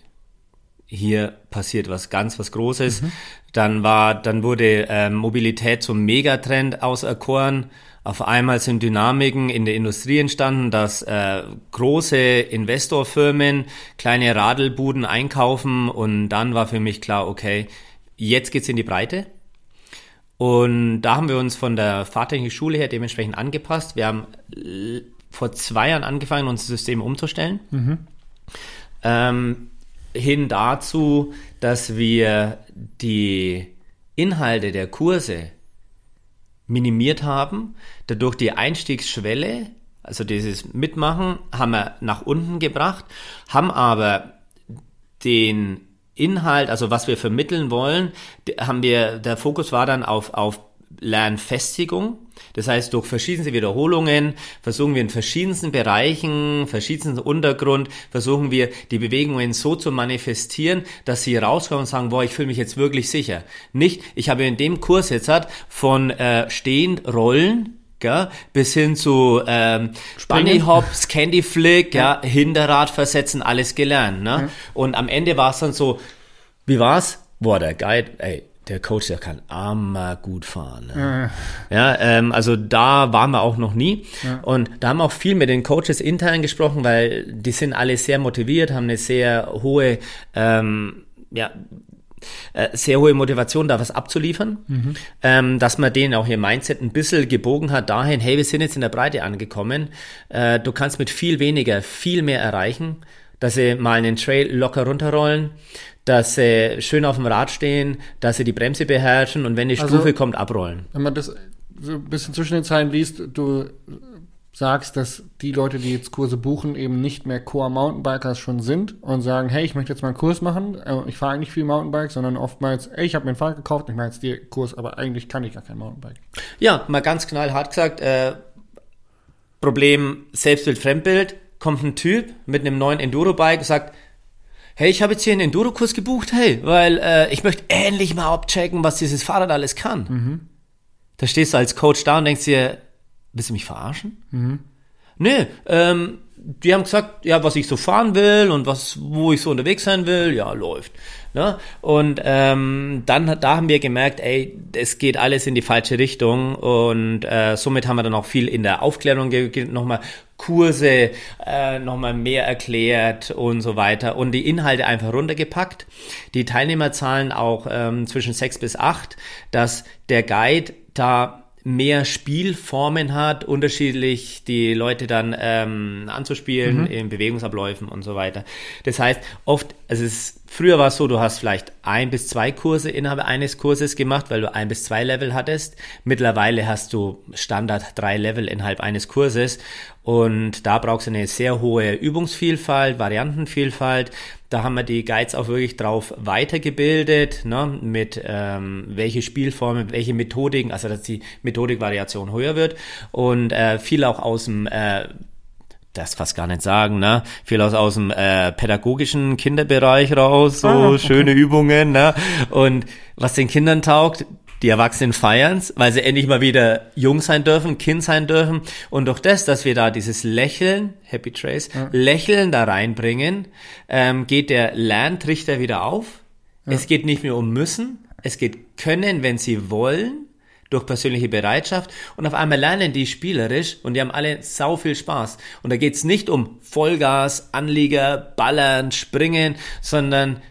hier passiert was ganz was Großes. Mhm. Dann war, dann wurde äh, Mobilität zum Megatrend auserkoren. Auf einmal sind Dynamiken in der Industrie entstanden, dass äh, große Investorfirmen kleine Radelbuden einkaufen und dann war für mich klar, okay, jetzt geht's in die Breite. Und da haben wir uns von der Fahrtechnischen Schule her dementsprechend angepasst. Wir haben vor zwei Jahren angefangen, unser System umzustellen. Mhm. Ähm, hin dazu, dass wir die Inhalte der Kurse minimiert haben, dadurch die Einstiegsschwelle, also dieses Mitmachen, haben wir nach unten gebracht, haben aber den Inhalt, also was wir vermitteln wollen, haben wir, der Fokus war dann auf, auf Lernfestigung. Das heißt, durch verschiedenste Wiederholungen versuchen wir in verschiedensten Bereichen, verschiedensten Untergrund, versuchen wir die Bewegungen so zu manifestieren, dass sie rauskommen und sagen, boah, ich fühle mich jetzt wirklich sicher. Nicht, ich habe in dem Kurs jetzt hat von äh, stehend rollen, Gell? bis hin zu ähm, Bunny Hops, Candy Flick, ja. ja, Hinterrad versetzen, alles gelernt. Ne? Ja. Und am Ende war es dann so, wie war's? Boah, der Guide, ey, der Coach, der kann amma gut fahren. Ne? Ja, ja ähm, also da waren wir auch noch nie. Ja. Und da haben wir auch viel mit den Coaches intern gesprochen, weil die sind alle sehr motiviert, haben eine sehr hohe, ähm, ja, äh, sehr hohe Motivation, da was abzuliefern, mhm. ähm, dass man denen auch ihr Mindset ein bisschen gebogen hat dahin, hey, wir sind jetzt in der Breite angekommen, äh, du kannst mit viel weniger viel mehr erreichen, dass sie mal einen Trail locker runterrollen, dass sie schön auf dem Rad stehen, dass sie die Bremse beherrschen und wenn die Also- Stufe kommt, abrollen. Wenn man das so ein bisschen zwischen den Zeilen liest, du sagst, dass die Leute, die jetzt Kurse buchen, eben nicht mehr Core Mountainbikers schon sind und sagen, hey, ich möchte jetzt mal einen Kurs machen, äh, ich fahre eigentlich viel Mountainbike, sondern oftmals, ey, ich habe mir ein Fahrrad gekauft, ich mache jetzt den Kurs, aber eigentlich kann ich gar kein Mountainbike. Ja, mal ganz knallhart gesagt, äh, Problem Selbstbild, Fremdbild, kommt ein Typ mit einem neuen Enduro-Bike und sagt, hey, ich habe jetzt hier einen Enduro-Kurs gebucht, hey, weil äh, ich möchte endlich mal abchecken, was dieses Fahrrad alles kann. Da stehst du als Coach da und denkst dir, willst du mich verarschen? Nö, ähm, die haben gesagt, ja, was ich so fahren will und was, wo ich so unterwegs sein will, ja, läuft. Ne? Und ähm, dann, da haben wir gemerkt, ey, es geht alles in die falsche Richtung und äh, somit haben wir dann auch viel in der Aufklärung nochmal Kurse äh, nochmal mehr erklärt und so weiter und die Inhalte einfach runtergepackt. Die Teilnehmerzahlen auch ähm, zwischen sechs bis acht, dass der Guide da mehr Spielformen hat, unterschiedlich die Leute dann ähm, anzuspielen in Bewegungsabläufen und so weiter. Das heißt, oft, also es, früher war es so, du hast vielleicht ein bis zwei Kurse innerhalb eines Kurses gemacht, weil du ein bis zwei Level hattest. Mittlerweile hast du Standard drei Level innerhalb eines Kurses und da brauchst du eine sehr hohe Übungsvielfalt, Variantenvielfalt. Da haben wir die Guides auch wirklich drauf weitergebildet, ne, mit ähm, welche Spielformen, welche Methodiken, also dass die Methodikvariation höher wird und äh, viel auch aus dem äh, das fast gar nicht sagen, ne? Viel aus, aus dem äh, pädagogischen Kinderbereich raus, so Ah, okay. schöne Übungen, ne? Und was den Kindern taugt, die Erwachsenen feiern's, weil sie endlich mal wieder jung sein dürfen, Kind sein dürfen. Und durch das, dass wir da dieses Lächeln, Happy Trace, Lächeln da reinbringen, ähm, geht der Lerntrichter wieder auf. Es geht nicht mehr um müssen, es geht können, wenn sie wollen durch persönliche Bereitschaft und auf einmal lernen die spielerisch und die haben alle sau viel Spaß. Und da geht's nicht um Vollgas, Anlieger, Ballern, Springen, sondern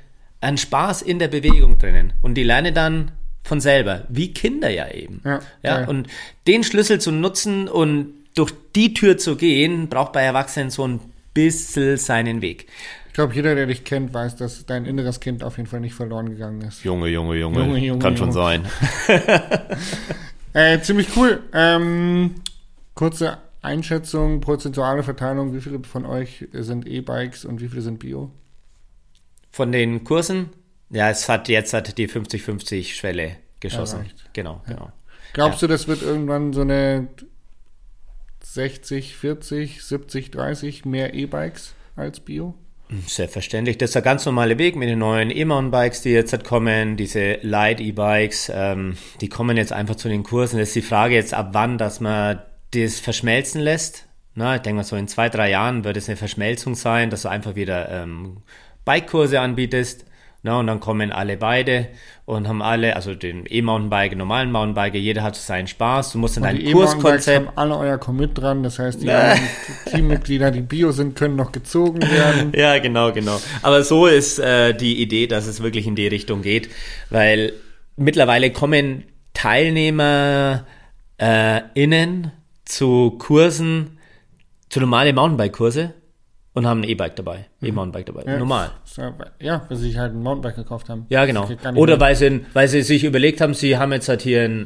ein Spaß in der Bewegung drinnen. Und die lernen dann von selber, wie Kinder ja eben. Ja, ja, ja. und den Schlüssel zu nutzen und durch die Tür zu gehen, braucht bei Erwachsenen so ein bisschen seinen Weg. Ich glaube, jeder, der dich kennt, weiß, dass dein inneres Kind auf jeden Fall nicht verloren gegangen ist. Junge, Junge, Junge, Junge, Junge, kann schon Junge. sein. Äh, ziemlich cool. Ähm, kurze Einschätzung, prozentuale Verteilung, wie viele von euch sind E-Bikes und wie viele sind Bio? Von den Kursen, ja, es hat jetzt hat die 50-50 Schwelle geschossen. Erreicht. Genau, genau. Glaubst du, das wird irgendwann so eine 60, 40, 70, 30 mehr E-Bikes als Bio? Selbstverständlich. Das ist der ganz normale Weg mit den neuen E-Mountain-Bikes, die jetzt halt kommen, diese Light-E-Bikes, ähm, die kommen jetzt einfach zu den Kursen. Das ist die Frage jetzt, ab wann, dass man das verschmelzen lässt. Na, ich denke mal, so in zwei, drei Jahren wird es eine Verschmelzung sein, dass du einfach wieder ähm, Bike-Kurse anbietest. Na, und dann kommen alle beide und haben alle, also den E-Mountainbike, normalen Mountainbike, jeder hat seinen Spaß. Du musst in Und dein E-Mountainbikes Kurskonzept haben alle euer Commit dran, das heißt, die Teammitglieder, die Bio sind, können noch gezogen werden. Ja, genau, genau. Aber so ist äh, die Idee, dass es wirklich in die Richtung geht, weil mittlerweile kommen Teilnehmer äh, innen zu Kursen, zu normale Mountainbike-Kurse und haben ein E-Bike dabei, E-Mountainbike dabei, Ja, normal. Ja, weil sie sich halt ein Mountainbike gekauft haben. Ja, genau. Oder weil sie, weil sie sich überlegt haben, sie haben jetzt halt hier ein,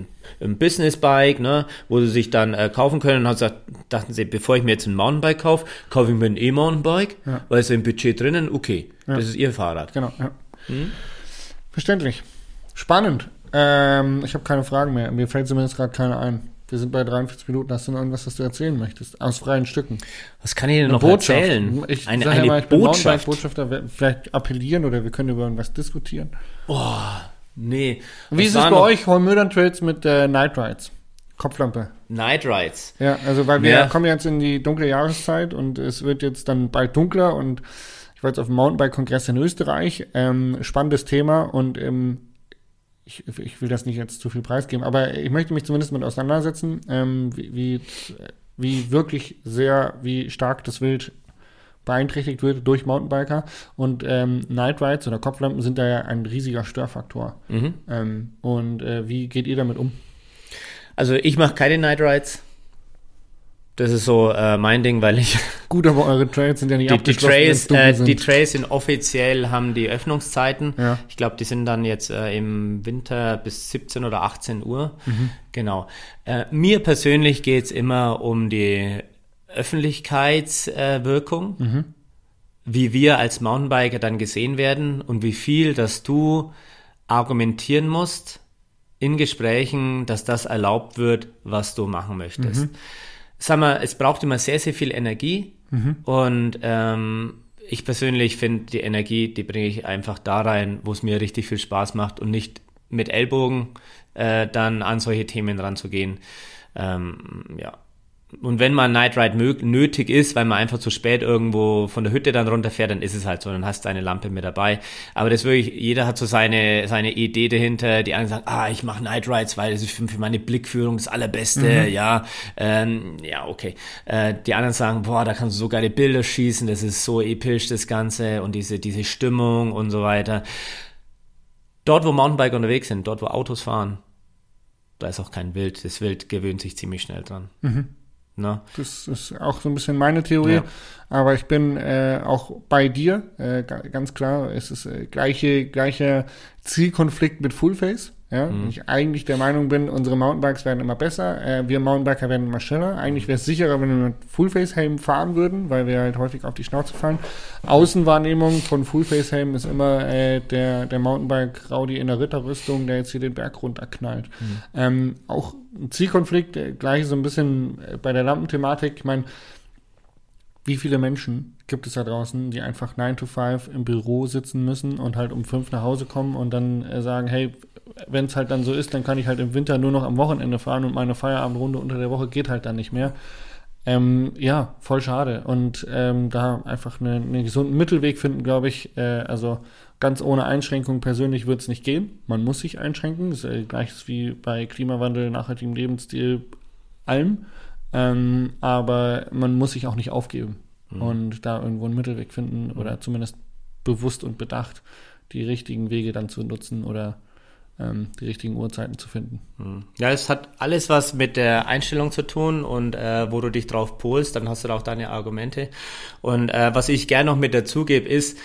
ein, ein Business-Bike, ne, wo sie sich dann äh, kaufen können und haben gesagt, dachten sie, bevor ich mir jetzt ein Mountainbike kaufe, kaufe ich mir ein E-Mountainbike, Ja. weil es im Budget drinnen, okay, das ist ihr Fahrrad. Genau, ja. Hm? Verständlich. Spannend. Ähm, ich habe keine Fragen mehr. Mir fällt zumindest gerade keine ein. Wir sind bei 43 Minuten. Hast du noch irgendwas, was du erzählen möchtest? Aus freien Stücken. Was kann ich denn noch Botschaft. erzählen? Ich eine sag ja eine mal, ich bin Botschaft. Mountainbike-Botschafter. Wer- Vielleicht appellieren oder wir können über irgendwas diskutieren. Nee. Wie ist es bei noch? euch, Holmödern Trails mit äh, Night Rides? Kopflampe. Night Rides. Ja, also weil wir Ja. kommen jetzt in die dunkle Jahreszeit und es wird jetzt dann bald dunkler und ich war jetzt auf dem Mountainbike-Kongress in Österreich. Ähm, spannendes Thema und ähm, ich, ich will das nicht jetzt zu viel preisgeben, aber ich möchte mich zumindest mit auseinandersetzen, ähm, wie, wie, wie wirklich sehr, wie stark das Wild beeinträchtigt wird durch Mountainbiker und ähm, Night Rides oder Kopflampen sind da ja ein riesiger Störfaktor. Mhm. Ähm, und äh, wie geht ihr damit um? Also ich mache keine Night Rides. Das ist so äh, mein Ding, weil ich. Gut, aber eure Trails sind ja nicht Die, die, abgeschlossen, Trails, wenn's dunkel äh, sind. die Trails sind offiziell, haben die Öffnungszeiten. Ja. Ich glaube, die sind dann jetzt äh, im Winter bis 17 oder 18 Uhr. Mhm. Genau. Äh, mir persönlich geht's immer um die Öffentlichkeitswirkung, äh, Wirkung, Mhm. wie wir als Mountainbiker dann gesehen werden und wie viel, dass du argumentieren musst in Gesprächen, dass das erlaubt wird, was du machen möchtest. Sag mal, es braucht immer sehr, sehr viel Energie und ähm, ich persönlich finde, die Energie, die bringe ich einfach da rein, wo es mir richtig viel Spaß macht und nicht mit Ellbogen äh, dann an solche Themen ranzugehen. Ähm, ja. Und wenn mal ein Night Ride nötig ist, weil man einfach zu spät irgendwo von der Hütte dann runterfährt, dann ist es halt so, dann hast du eine Lampe mit dabei. Aber das wirklich, jeder hat so seine, seine Idee dahinter. Die einen sagen, ah, ich mache Night Rides, weil das ist für, meine Blickführung das Allerbeste, ja, ähm, ja, okay. Äh, die anderen sagen, boah, da kannst du so geile Bilder schießen, das ist so episch, das Ganze und diese, diese Stimmung und so weiter. Dort, wo Mountainbiker unterwegs sind, dort, wo Autos fahren, da ist auch kein Wild. Das Wild gewöhnt sich ziemlich schnell dran. Ne? Das ist auch so ein bisschen meine Theorie. Ja. Aber ich bin äh, auch bei dir, äh, ga- ganz klar. Es ist äh, gleiche, gleicher Zielkonflikt mit Fullface. Ja, ich eigentlich der Meinung bin, unsere Mountainbikes werden immer besser, äh, wir Mountainbiker werden immer schneller. Eigentlich wäre es sicherer, wenn wir mit Fullface-Helm fahren würden, weil wir halt häufig auf die Schnauze fallen. Außenwahrnehmung von Fullface-Helm ist immer äh, der, der Mountainbike-Raudi in der Ritterrüstung, der jetzt hier den Berg runterknallt. Ähm, auch ein Zielkonflikt, äh, gleich so ein bisschen äh, bei der Lampenthematik. Ich meine, wie viele Menschen gibt es da draußen, die einfach 9 to 5 im Büro sitzen müssen und halt um 5 nach Hause kommen und dann äh, sagen, hey, wenn es halt dann so ist, dann kann ich halt im Winter nur noch am Wochenende fahren und meine Feierabendrunde unter der Woche geht halt dann nicht mehr. Ähm, ja, voll schade. Und ähm, da einfach eine, einen gesunden Mittelweg finden, glaube ich. Äh, also ganz ohne Einschränkung persönlich wird es nicht gehen. Man muss sich einschränken. Das ist äh, gleiches wie bei Klimawandel, nachhaltigem Lebensstil, allem. Ähm, aber man muss sich auch nicht aufgeben und da irgendwo einen Mittelweg finden oder zumindest bewusst und bedacht die richtigen Wege dann zu nutzen oder ähm, die richtigen Uhrzeiten zu finden. Ja, es hat alles was mit der Einstellung zu tun und äh, wo du dich drauf polst, dann hast du da auch deine Argumente. Und äh, was ich gerne noch mit dazu gebe, ist,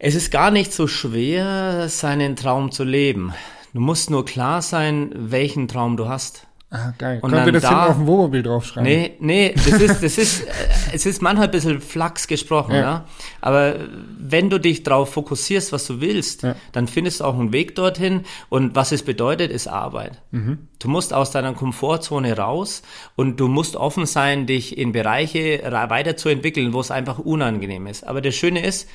es ist gar nicht so schwer, seinen Traum zu leben. Du musst nur klar sein, welchen Traum du hast. Ah, geil. Und Können wir dann das da- hinten auf dem Wohnmobil draufschreiben? Nee, nee, das ist, das ist, äh, es ist manchmal ein bisschen flachs gesprochen, Ja. ja. Aber wenn du dich darauf fokussierst, was du willst, Ja. dann findest du auch einen Weg dorthin. Und was es bedeutet, ist Arbeit. Du musst aus deiner Komfortzone raus und du musst offen sein, dich in Bereiche weiterzuentwickeln, wo es einfach unangenehm ist. Aber das Schöne ist,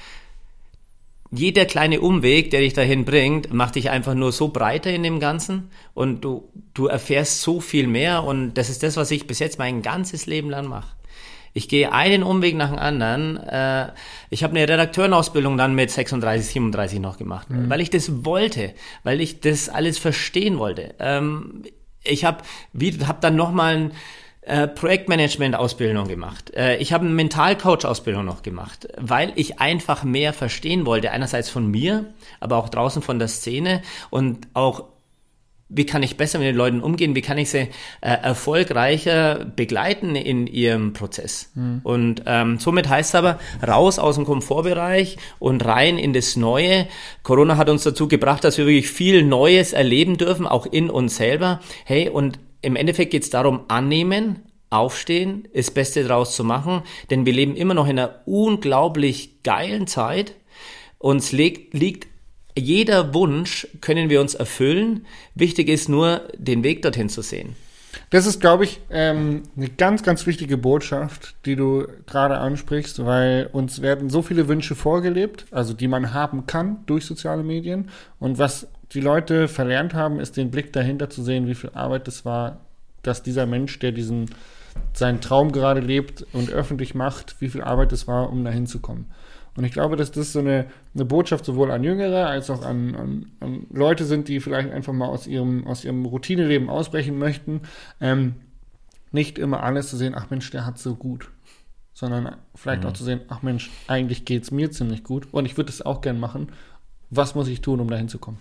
jeder kleine Umweg, der dich dahin bringt, macht dich einfach nur so breiter in dem Ganzen und du, du erfährst so viel mehr und das ist das, was ich bis jetzt mein ganzes Leben lang mache. Ich gehe einen Umweg nach dem anderen. Äh, ich habe eine Redakteurenausbildung dann mit 36, 37 noch gemacht, weil ich das wollte, weil ich das alles verstehen wollte. Ähm, ich habe hab dann nochmal ein äh, Projektmanagement-Ausbildung gemacht. Äh, ich habe eine Mentalcoach-Ausbildung noch gemacht, weil ich einfach mehr verstehen wollte. Einerseits von mir, aber auch draußen von der Szene und auch wie kann ich besser mit den Leuten umgehen, wie kann ich sie äh, erfolgreicher begleiten in ihrem Prozess. Und ähm, somit heißt es aber, raus aus dem Komfortbereich und rein in das Neue. Corona hat uns dazu gebracht, dass wir wirklich viel Neues erleben dürfen, auch in uns selber. Hey, und im Endeffekt geht es darum, annehmen, aufstehen, das Beste draus zu machen, denn wir leben immer noch in einer unglaublich geilen Zeit. Uns liegt, liegt jeder Wunsch können wir uns erfüllen. Wichtig ist nur, den Weg dorthin zu sehen. Das ist, glaube ich, ähm, eine ganz, ganz wichtige Botschaft, die du gerade ansprichst, weil uns werden so viele Wünsche vorgelebt, also die man haben kann durch soziale Medien. Und was die Leute verlernt haben, ist den Blick dahinter zu sehen, wie viel Arbeit das war, dass dieser Mensch, der diesen seinen Traum gerade lebt und öffentlich macht, wie viel Arbeit es war, um dahin zu kommen. Und ich glaube, dass das so eine, eine Botschaft sowohl an Jüngere als auch an, an, an Leute sind, die vielleicht einfach mal aus ihrem, aus ihrem Routineleben ausbrechen möchten. Ähm, nicht immer alles zu sehen, ach Mensch, der hat so gut. Sondern vielleicht auch zu sehen, ach Mensch, eigentlich geht's mir ziemlich gut und ich würde es auch gern machen. Was muss ich tun, um dahin zu kommen?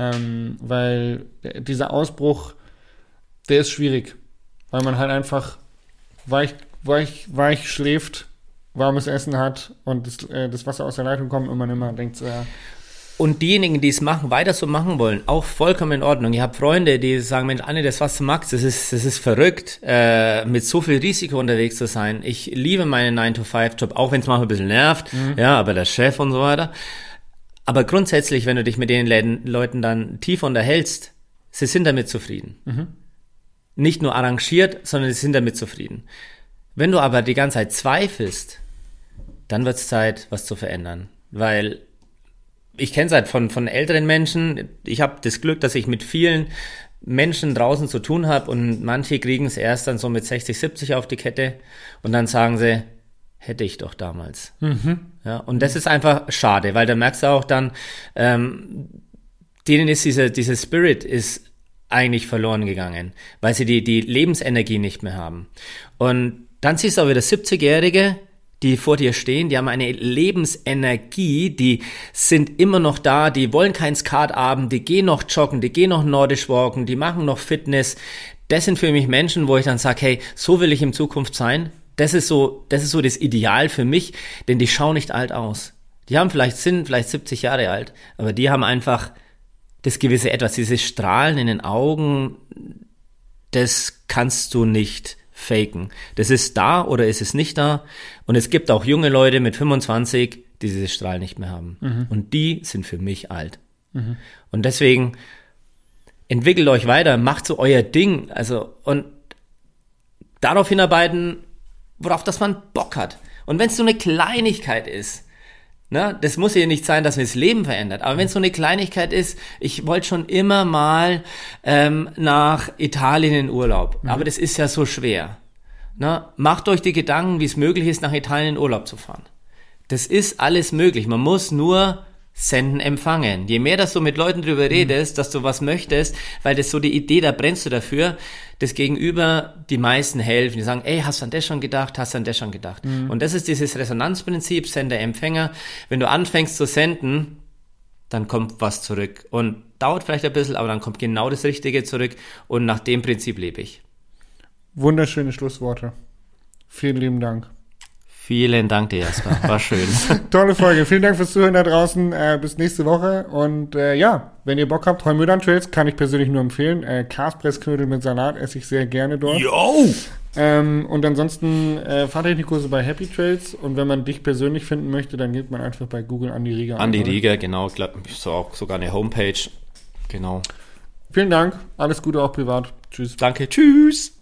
Ähm, weil dieser Ausbruch, der ist schwierig. Weil man halt einfach weich, weich, weich schläft, warmes Essen hat und das, äh, das Wasser aus der Leitung kommt und man immer denkt so, ja, Und diejenigen, die es machen, weiter so machen wollen, auch vollkommen in Ordnung. Ich habe Freunde, die sagen, Mensch, Anne, das was du magst, das ist, das ist verrückt, äh, mit so viel Risiko unterwegs zu sein. Ich liebe meinen 9-to-5-Job, auch wenn es manchmal ein bisschen nervt, ja, aber der Chef und so weiter. Aber grundsätzlich, wenn du dich mit den Läden, Leuten dann tief unterhältst, sie sind damit zufrieden. Nicht nur arrangiert, sondern sie sind damit zufrieden. Wenn du aber die ganze Zeit zweifelst, dann wird es Zeit, was zu verändern. Weil ich kenne es halt von, von älteren Menschen. Ich habe das Glück, dass ich mit vielen Menschen draußen zu tun habe und manche kriegen es erst dann so mit 60, 70 auf die Kette und dann sagen sie, hätte ich doch damals. Ja, und das ist einfach schade, weil da merkst du auch dann, ähm, denen ist dieser, dieser Spirit ist eigentlich verloren gegangen, weil sie die, die Lebensenergie nicht mehr haben. Und dann siehst du auch wieder 70-Jährige, die vor dir stehen, die haben eine Lebensenergie, die sind immer noch da, die wollen keinen Skatabend, die gehen noch joggen, die gehen noch nordisch walken, die machen noch Fitness. Das sind für mich Menschen, wo ich dann sage, hey, so will ich in Zukunft sein. Das ist so, das ist so das Ideal für mich, denn die schauen nicht alt aus. Die haben vielleicht, sind vielleicht 70 Jahre alt, aber die haben einfach das gewisse Etwas, dieses Strahlen in den Augen, das kannst du nicht faken. Das ist da oder ist es nicht da. Und es gibt auch junge Leute mit 25, die dieses Strahl nicht mehr haben. Und die sind für mich alt. Und deswegen entwickelt euch weiter, macht so euer Ding. Also, und darauf hinarbeiten, worauf das man Bock hat. Und wenn es so eine Kleinigkeit ist, Ne? Das muss ja nicht sein, dass mir das Leben verändert. Aber wenn es so eine Kleinigkeit ist, ich wollte schon immer mal ähm, nach Italien in Urlaub. Aber das ist ja so schwer. Ne? Macht euch die Gedanken, wie es möglich ist, nach Italien in Urlaub zu fahren. Das ist alles möglich. Man muss nur senden, empfangen. Je mehr, dass du mit Leuten drüber redest, dass du was möchtest, weil das so die Idee, da brennst du dafür, das Gegenüber die meisten helfen. Die sagen, ey, hast du an das schon gedacht, hast du an das schon gedacht. Und das ist dieses Resonanzprinzip, Sender, Empfänger. Wenn du anfängst zu senden, dann kommt was zurück. Und dauert vielleicht ein bisschen, aber dann kommt genau das Richtige zurück. Und nach dem Prinzip lebe ich. wunderschöne Schlussworte. Vielen lieben Dank. Vielen Dank dir, Jasper. War schön. Tolle Folge. Vielen Dank fürs Zuhören da draußen. Äh, bis nächste Woche. Und äh, ja, wenn ihr Bock habt, Heumödern Trails kann ich persönlich nur empfehlen. Äh, Karspressknödel mit Salat esse ich sehr gerne dort. Yo! Ähm, und ansonsten äh, Fahrtechnikkurse bei Happy Trails. Und wenn man dich persönlich finden möchte, dann geht man einfach bei Google Andi Rieger Andi? Rieger, genau. Ich glaube, so auch sogar eine Homepage. Genau. Vielen Dank. Alles Gute auch privat. Tschüss. Danke. Tschüss.